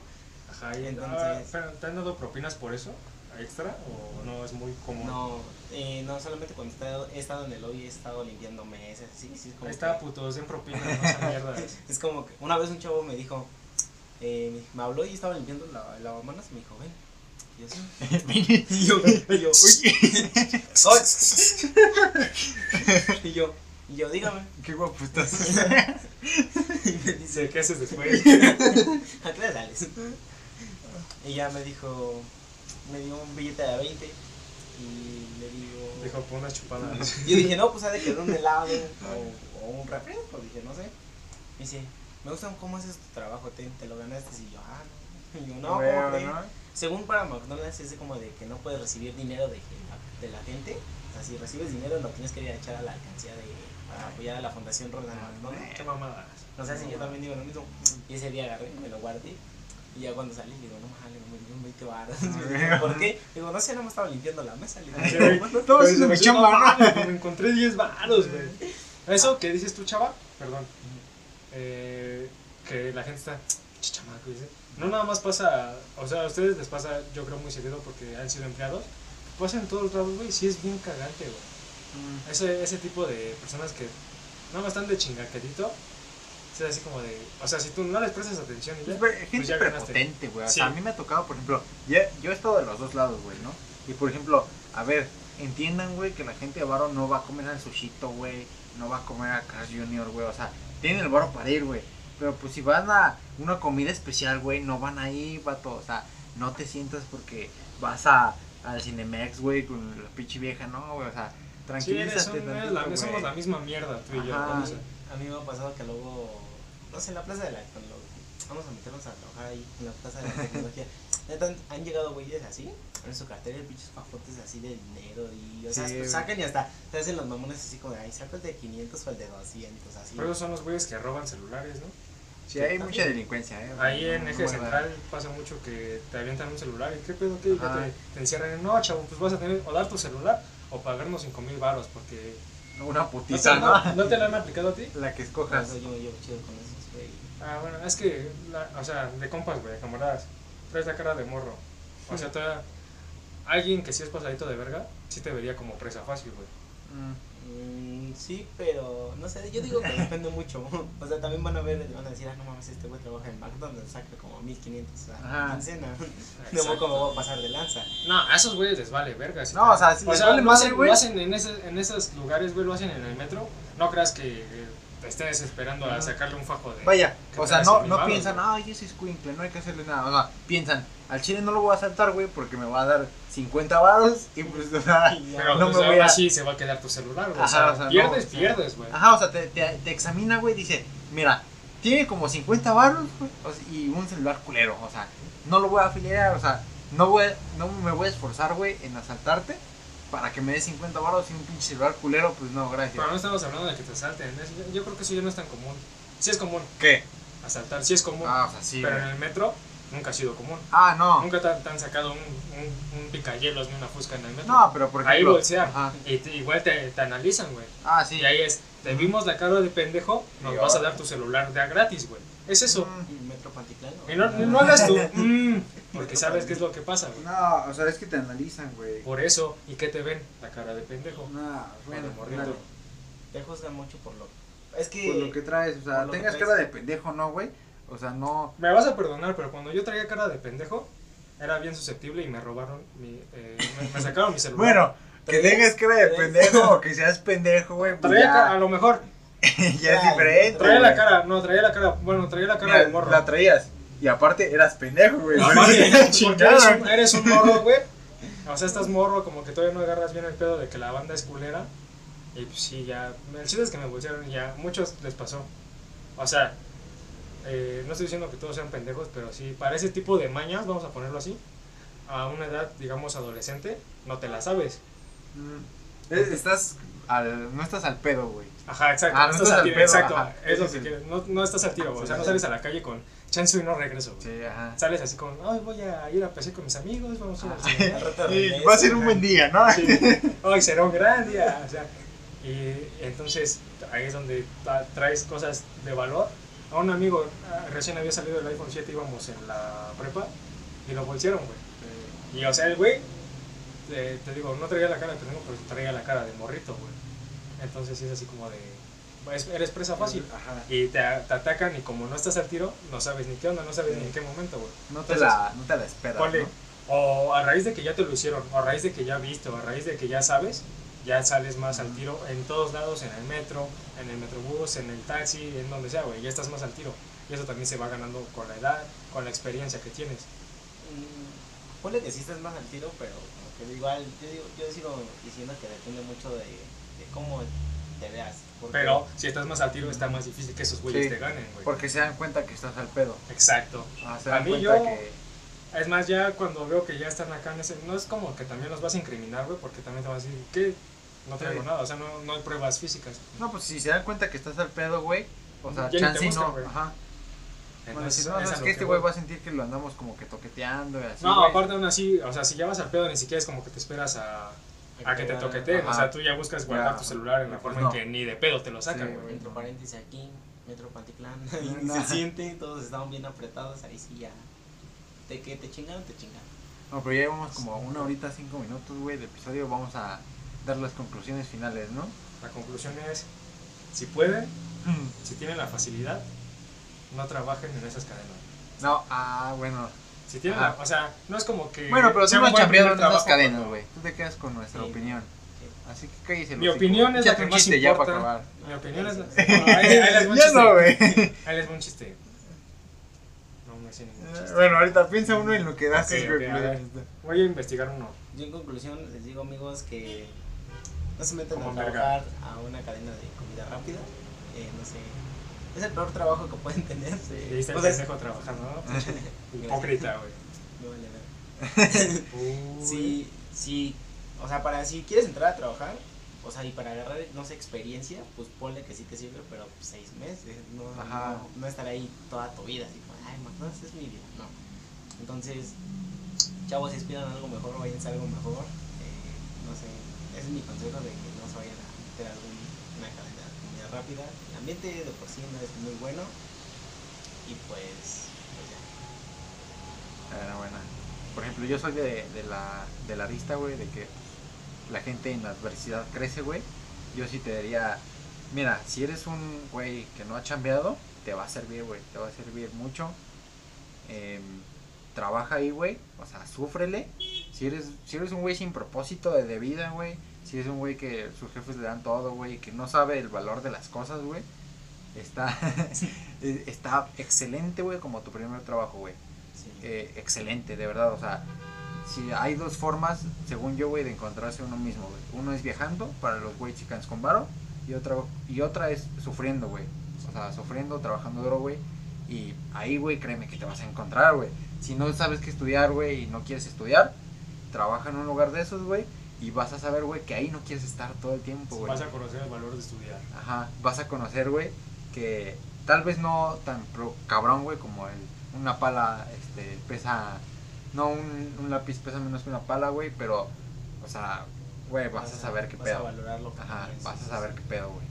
Ajá, y Entonces- ah, pero, ¿te han dado propinas por eso? ¿Extra? ¿O no es muy común? No, eh, no solamente cuando he estado, he estado en el lobby, he estado limpiando mesas, sí, sí, es como Ahí está, que- putos, den propinas, no mierdas. Es como que una vez un chavo me dijo, eh, me habló y estaba limpiando la el lavamanos y me dijo, ven. Y. Y yo, y yo, soy. y yo, Y yo, dígame. Qué guapo estás. Y me dice, ¿qué haces después? ¿a qué sales? Y ya me dijo, me dio un billete de 20 y le digo... Dijo, pon una chupada. Yo dije, no, pues ha de quedar un helado o, o un refresco, dije, no sé. Me dice, me gusta cómo haces tu trabajo, te, te lo ganaste. Y yo, ah, no. Y yo, no. ¿no? Según para McDonald's es como de que no puedes recibir dinero de, de la gente. O sea, si recibes dinero lo tienes que ir a echar a la alcancía de, para apoyar a la Fundación Ronald McDonald. Qué mamadas. No sé si yo también digo lo mismo. Y ese día agarré, me lo guardé. Y ya cuando salí, digo, no mames, me dio un 20 baros. ¿Por qué? Digo, no sé, no me estaba limpiando la mesa. Digo, güey. "Bueno, Todo Pero haciendo mi dice, "No chamba, ¿no?" mames, Me encontré 10 varos, güey. Eso que dices tú, chava, perdón. Eh, que la gente está, "Che, chamaco, dice. No nada más pasa, o sea, a ustedes les pasa, yo creo, muy seguido porque han sido empleados. Pasa en todos lados, güey, sí es bien cagante, güey. Ese, ese tipo de personas que nada más están de chingaquerito, es así como de, o sea, si tú no les prestas atención y ya, Pues, güey, gente pues ya prepotente, güey. O Sí. sea, a mí me ha tocado, por ejemplo, ya- yo he estado de los dos lados, güey, ¿no? Y por ejemplo, a ver, entiendan, güey, que la gente de Varo no va a comer al sushito, güey. No va a comer a Carl Jr., güey. O sea, tienen el Varo para ir, güey. Pero pues si van a una comida especial, güey, no van ahí, vato. O sea, no te sientas porque vas a, al Cinemex, güey, con la pinche vieja, ¿no, güey? O sea, Sí, tranquilízate eres un- eres tantito, la, güey. somos la misma mierda, tú y yo. A mí me ha pasado que luego, no sé, en la plaza de la tecnología, vamos a meternos a trabajar ahí en la plaza de la tecnología. Neta, han, han llegado güeyes así, en su cartera, pinches fajotes así de dinero y, o sea, Sí, sacan y hasta se hacen los mamones así como de, ay, saco el de 500 o el de 200, así. Pero esos son los güeyes que roban celulares, ¿no? Sí, hay mucha delincuencia, eh. Ahí güey, en no, Eje no, Central pasa mucho que te avientan un celular y qué pedo, qué, ya te, te encierran en, no, chavo, pues vas a tener o dar tu celular o pagarnos 5 mil baros porque... Una ¿No te, putiza, no, ¿no? ¿no te la han aplicado a ti? La que escojas. yo me llevo chido con esos, güey. Ah, bueno, es que, la- o sea, de compas, güey, de camaradas, traes la cara de morro. O sea, todavía, alguien que sí es pasadito de verga, sí te vería como presa fácil, güey. Mm. Sí, pero no sé, yo digo que depende mucho. O sea, también van a ver, van a decir, ah, no mames, este güey trabaja en McDonald's, saca como 1500 o sea, quincena. Exacto. Tampoco me voy a pasar de lanza. No, a esos güeyes les vale verga. si No, o sea, si les vale lo madre, hacen, güey. lo hacen en, ese, en esos lugares, güey, lo hacen en el metro. No creas que eh, te estés esperando a sacarle un fajo de... Vaya, que o sea, no, no piensan, ay, ese es escuincle, no hay que hacerle nada. O sea, piensan, al chile no lo voy a saltar, güey, porque me va a dar 50 varos y pues, o sea. Pero no pues, me voy a- así se va a quedar tu celular, güey. Ajá, o sea, o sea, no, pierdes, pierdes, güey. ajá, o sea, te, te, te examina, güey, dice, mira, tiene como 50 varos güey, y un celular culero, o sea, no lo voy a afiliar, o sea, no, voy, no me voy a esforzar, güey, en asaltarte para que me des 50 varos y un pinche celular culero, pues no, gracias. Pero no estamos hablando de que te salten. es- Yo creo que eso ya no es tan común. Sí es común ¿Qué? asaltar, sí es común. Ah, o sea, sí, pero en el metro nunca ha sido común. Ah, no. Nunca te, han- te han sacado un, un, un picayelos ni una fusca en el metro. No, pero por ejemplo. Ahí bolsean. Ajá. Y te- igual te, te analizan, güey. Ah, sí. Y ahí es, te vimos la cara de pendejo, nos vas a dar tu celular de a gratis, güey. Es eso. Mm. Y Metro Pantitlán, ¿no? Y no, no hagas tu "Mm", porque sabes qué es lo que pasa, güey. No, o sea, es que te analizan, güey. Por eso, ¿y qué te ven? La cara de pendejo. No, bueno, morrito. Te juzgan mucho por lo. Es que. Por lo que traes, o sea, tengas cara de pendejo, ¿no, güey? O sea, no. Me vas a perdonar, pero cuando yo traía cara de pendejo, era bien susceptible y me robaron mi. eh, me, me sacaron mi celular. Bueno, que tengas cara de pendejo o que seas pendejo, güey, pues Traía a lo mejor. ya es diferente. Traía la cara, no, traía la cara, bueno, traía la cara Mira, de morro. La traías. Y aparte eras pendejo, güey. Porque Chingada. eres un, eres un morro, güey. O sea, estás morro, como que todavía no agarras bien el pedo de que la banda es culera. Y pues sí, ya. El chiste es que me y ya. Muchos les pasó. O sea, eh, no estoy diciendo que todos sean pendejos, pero sí, para ese tipo de mañas, vamos a ponerlo así, a una edad, digamos, adolescente, no te la sabes. Mm. Es- Estás al, no estás al pedo, güey. Ajá, exacto. Ah, no no estás estás al tiro, pedo, exacto. ajá. Es lo que. No, no estás al tiro, güey. O sea, no sales a la calle con chance y no regreso, güey. Sí, ajá. Sales así como, ay, voy a ir a pasar con mis amigos, vamos a ir al rato Sí, regreso, va a ser un buen día, ¿no? Sí. Ay, será un gran día. O sea, y entonces ahí es donde tra- traes cosas de valor. A un amigo ah, recién había salido el iPhone 7, íbamos en la prepa y lo bolsearon, güey. Y o sea, el güey, eh, te digo, no traía la cara de pendejo, pero traía la cara de morrito, güey. Entonces es así como de, pues, eres presa fácil. Ajá. Y te, te atacan y como no estás al tiro, no sabes ni qué onda, no sabes ni en qué momento, güey. No te la, no te la esperas, Ponle, ¿no? o a raíz de que ya te lo hicieron, o a raíz de que ya viste, o a raíz de que ya sabes, ya sales más al tiro en todos lados, en el metro, en el metrobús, en el taxi, en donde sea, güey, ya estás más al tiro. Y eso también se va ganando con la edad, con la experiencia que tienes. Mm, Ponle que sí estás más al tiro, pero como que igual, yo, digo, yo sigo diciendo que depende mucho de, de cómo te veas. porque- Pero si estás más al tiro, está más difícil que esos güeyes Sí, te ganen, güey. Porque se dan cuenta que estás al pedo. Exacto. Ah, se A mí cuenta yo- que. Es más, ya cuando veo que ya están acá en ese. No es como que también los vas a incriminar, güey, porque también te vas a decir, ¿qué? No traigo Sí. nada, o sea, no, no hay pruebas físicas. No, pues si se dan cuenta que estás al pedo, güey. O sea, Ya chance buscan, no. güey. Ajá. Bueno, Entonces, si no, es a es que este güey va a sentir que lo andamos como que toqueteando y así. No, güey. aparte aún así, o sea, si ya vas al pedo, ni siquiera es como que te esperas a, a que te toqueteen. O sea, tú ya buscas guardar Ya. tu celular en la No, forma pues en que ni de pedo te lo sacan, Sí, güey. Entre paréntesis aquí, Metro Panticlán, y no. se siente, todos estaban bien apretados, ahí sí ya. De que te chingaron, te chingaron. No, pero ya llevamos como una horita, cinco minutos, güey, de episodio. Vamos a dar las conclusiones finales, ¿no? La conclusión es, si pueden, si tienen la facilidad, no trabajen en esas cadenas. No, ah, bueno. Si tienen Ajá. la, o sea, no es como que... Bueno, pero sea no primer esas cadenas, güey. Tú te quedas con nuestra Sí. opinión. Sí. Así que cállese. el Mi opinión es la que un más chiste ya importa. para acabar. Mi opinión es... la-. No, ahí, les güey. Ahí les va un chiste. No me sé ningún chiste. Bueno, ahorita piensa uno en lo que das. A ver. Voy a investigar uno. Yo en conclusión les digo amigos que no se metan Como a verga. trabajar a una cadena de comida rápida. Eh, no sé, es el peor trabajo que pueden tener. El trabajando, ¿no? Hipócrita, güey. me vale. Sí, sí, o sea, para si quieres entrar a trabajar, o sea, y para agarrar, no sé, experiencia, pues ponle que sí te sirve, pero pues, seis meses, no, Ajá. no, no estar ahí toda tu vida, así como, ay, no, es mi vida, no. Entonces, chavos, si aspiran algo mejor, váyanse a algo mejor, eh, no sé, ese es mi consejo de que no se vayan a meter alguna cadena de comida rápida, ambiente de por sí es muy bueno, y pues, pues ya. Por ejemplo, yo soy de, de la, de la lista, güey, de que la gente en la adversidad crece, güey. Yo sí te diría, mira, si eres un güey que no ha chambeado, te va a servir, güey, te va a servir mucho. Em, trabaja ahí, güey, o sea, súfrele. Si eres, si eres un güey sin propósito de, de vida, güey, si eres un güey que sus jefes le dan todo, güey, que no sabe el valor de las cosas, güey, está, está excelente, güey, como tu primer trabajo, güey Sí. eh, excelente, de verdad. O sea, si hay dos formas, según yo, güey, de encontrarse uno mismo, güey. Uno es viajando para los güey chicanos con varo y otra, y otra es sufriendo, güey. O sea, sufriendo, trabajando duro, güey. Y ahí, güey, créeme que te vas a encontrar, güey. Si no sabes qué estudiar, güey, y no quieres estudiar, trabaja en un lugar de esos, güey. Y vas a saber, güey, que ahí no quieres estar todo el tiempo, güey. Vas a conocer el valor de estudiar. Ajá, vas a conocer, güey, que tal vez no tan pro- cabrón, güey, como el, una pala, este, pesa, no, un, un lápiz pesa menos que una pala, güey, pero, o sea, güey, vas a saber qué vas a pedo. valorar lo que Ajá, vas a saber qué pedo, güey.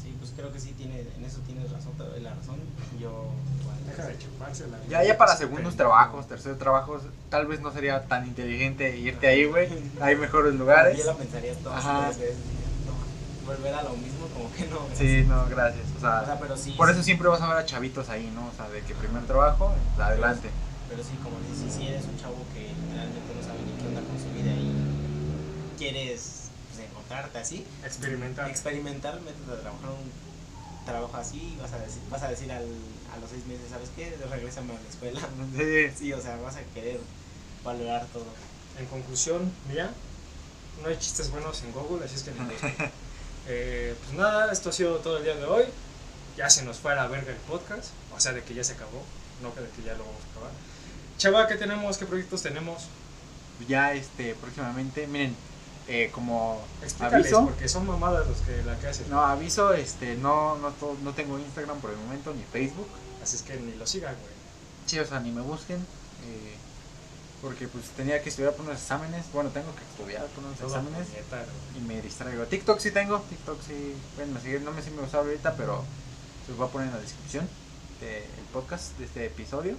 Sí, pues creo que sí tiene, en eso tienes razón, te doy la razón. Yo Deja de chuparse la Ya, ya para segundos trabajos, terceros trabajos, tal vez no sería tan inteligente irte ahí, güey. Hay mejores lugares. Yo la pensaría todas Ajá. las veces. No, volver a lo mismo como que no. Sí, no, gracias. O O sea, pero sí. por eso siempre vas a ver a chavitos ahí, ¿no? O sea, de que primer trabajo, adelante. Pero sí, como dices, si eres un chavo que realmente no sabe ni qué onda con su vida y quieres pues, encontrarte así, Experimentar. experimentar, métete a trabajar un trabajo así y vas a decir, vas a decir al, a los seis meses, ¿sabes qué? Regrésame a la escuela. Sí. Sí, o sea, vas a querer valorar todo. En conclusión, mira, no hay chistes buenos en Google, así es que los- Eh, Pues nada, esto ha sido todo el día de hoy. Ya se nos fue a la verga el podcast, o sea, de que ya se acabó, no que de que ya lo vamos a acabar. Chava, ¿qué tenemos? ¿Qué proyectos tenemos? ya este próximamente miren eh, como Explícales, aviso porque son mamadas los que la que hacen. no aviso este no no no tengo Instagram por el momento ni Facebook Así es que ni lo sigan, güey. sí o sea ni me busquen eh, porque pues tenía que estudiar por unos exámenes. Bueno tengo que estudiar por unos exámenes. puñeta, y me distraigo. TikTok sí tengo TikTok sí bueno seguir no me sé me usar ahorita pero se los voy a poner en la descripción del podcast de este episodio.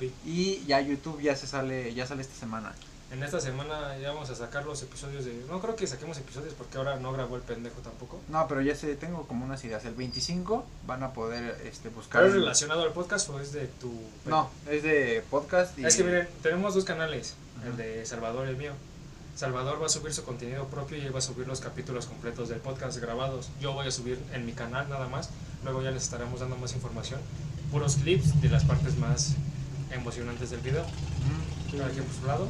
El y ya YouTube ya se sale ya sale esta semana En esta semana ya vamos a sacar los episodios de... No creo que saquemos episodios porque ahora no grabó el pendejo tampoco. no pero ya sé tengo como unas ideas el 25 van a poder este buscar ¿Pero es relacionado al podcast o es de tu... No, es de podcast y... Es que miren, tenemos dos canales, el Ajá. de Salvador y el mío. Salvador va a subir su contenido propio y él va a subir los capítulos completos del podcast grabados. Yo voy a subir en mi canal nada más. Luego ya les estaremos dando más información. Puros clips de las partes más emocionantes del video. Cada quien por su lado.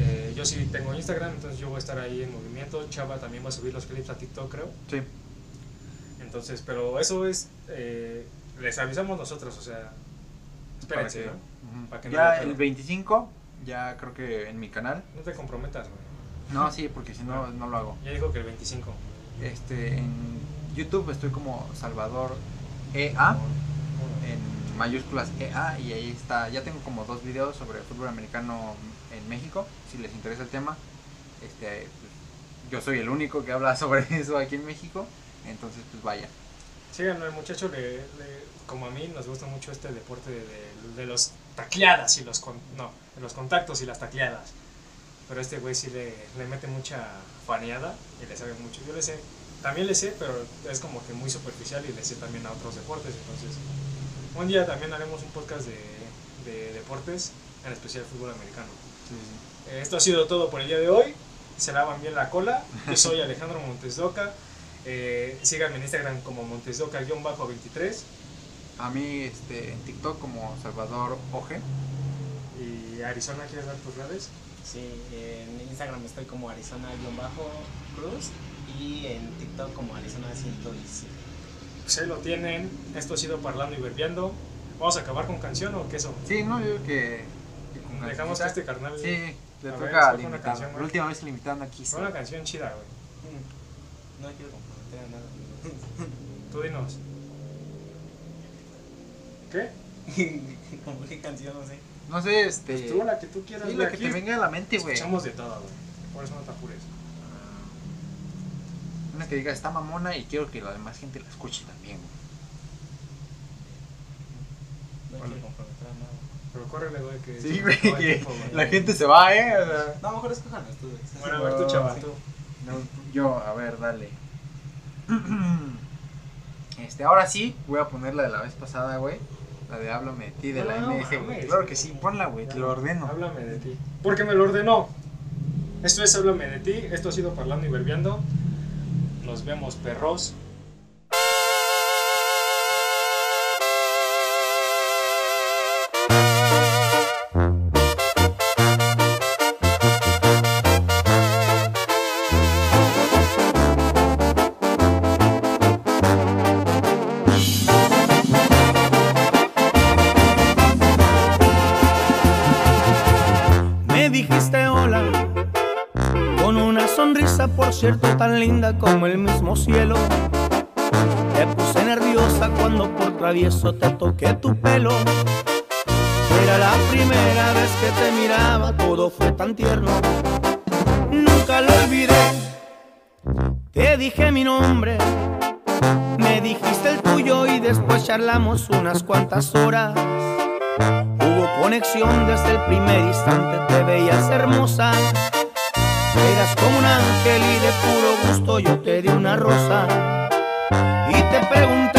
Eh, yo sí tengo Instagram, entonces yo voy a estar ahí en movimiento. Chava también va a subir los clips a TikTok, creo. Sí. Entonces, pero eso es. eh, les avisamos nosotros, o sea. Espérense, ¿no? Para que ya el pedo. 25, ya creo que en mi canal. No te comprometas, güey. No, sí, porque si no, no lo hago. Ya dijo que el 25. Este, en YouTube estoy como Salvador EA, en mayúsculas EA, y ahí está. Ya tengo como dos videos sobre fútbol americano en México, si les interesa el tema. Este, pues, yo soy el único que habla sobre eso aquí en México, entonces pues vaya. Síganlo, el muchacho, le, le- como a mí, nos gusta mucho este deporte de, de- de los tacleadas y los. con- no, de los contactos y las tacleadas. Pero este güey sí le, le mete mucha faneada y le sabe mucho. Yo le sé, también le sé, pero es como que muy superficial y le sé también a otros deportes. Entonces, un día también haremos un podcast de, de deportes, en especial fútbol americano. Eh, Esto ha sido todo por el día de hoy. Se lavan bien la cola. Yo soy Alejandro Montesdoca. Eh, síganme en Instagram como Montesdoca-23. A mí este, en TikTok como Salvador Oje. Y Arizona, ¿quieres dar tus redes? Sí, en Instagram estoy como Arizona-Cruz y en TikTok como Arizona117. Pues ahí lo tienen. Esto ha sido Parlando y Verbiando. ¿Vamos a acabar con canción o qué eso? Sí, no, yo creo que, Dejamos que cancioncita- este carnal. Sí, le A toca al invitado. La última vez el invitado aquí. Fue una canción chida, güey. No quiero comprometer a nada. Tú dinos. ¿Qué? ¿Cómo qué canción? No sé. No sé, este. Pues tú, la que tú quieras. sí, la que aquí te venga a la mente, güey. Escuchamos de todo, güey. Por eso no te apures. Una que diga está mamona y quiero que la demás gente la escuche también, güey. No quiero comprometer a nada. Pero córrele, güey, que... Sí, no güey, hay que tiempo, güey. la gente se va, eh. o sea. No, mejor escojan tú. güey. Bueno, a ver, tú, No, chaval, sí. tú. No, yo, a ver, dale. Este, ahora sí, voy a poner la de la vez pasada, güey. La de Háblame de ti, de la No, MS, güey. Claro que sí, ponla, güey, te lo ordeno. Háblame de ti. Porque me lo ordenó. Esto es Háblame de ti. Esto ha sido Parlando y Verbiando. Nos vemos, perros. Cierto, tan linda como el mismo cielo. Te puse nerviosa cuando por travieso te toqué tu pelo. Era la primera vez que te miraba, todo fue tan tierno. Nunca lo olvidé. Te dije mi nombre, me dijiste el tuyo y después charlamos unas cuantas horas. Hubo conexión desde el primer instante, te veías hermosa. Eras como un ángel y de puro gusto yo te di una rosa. Y te pregunté,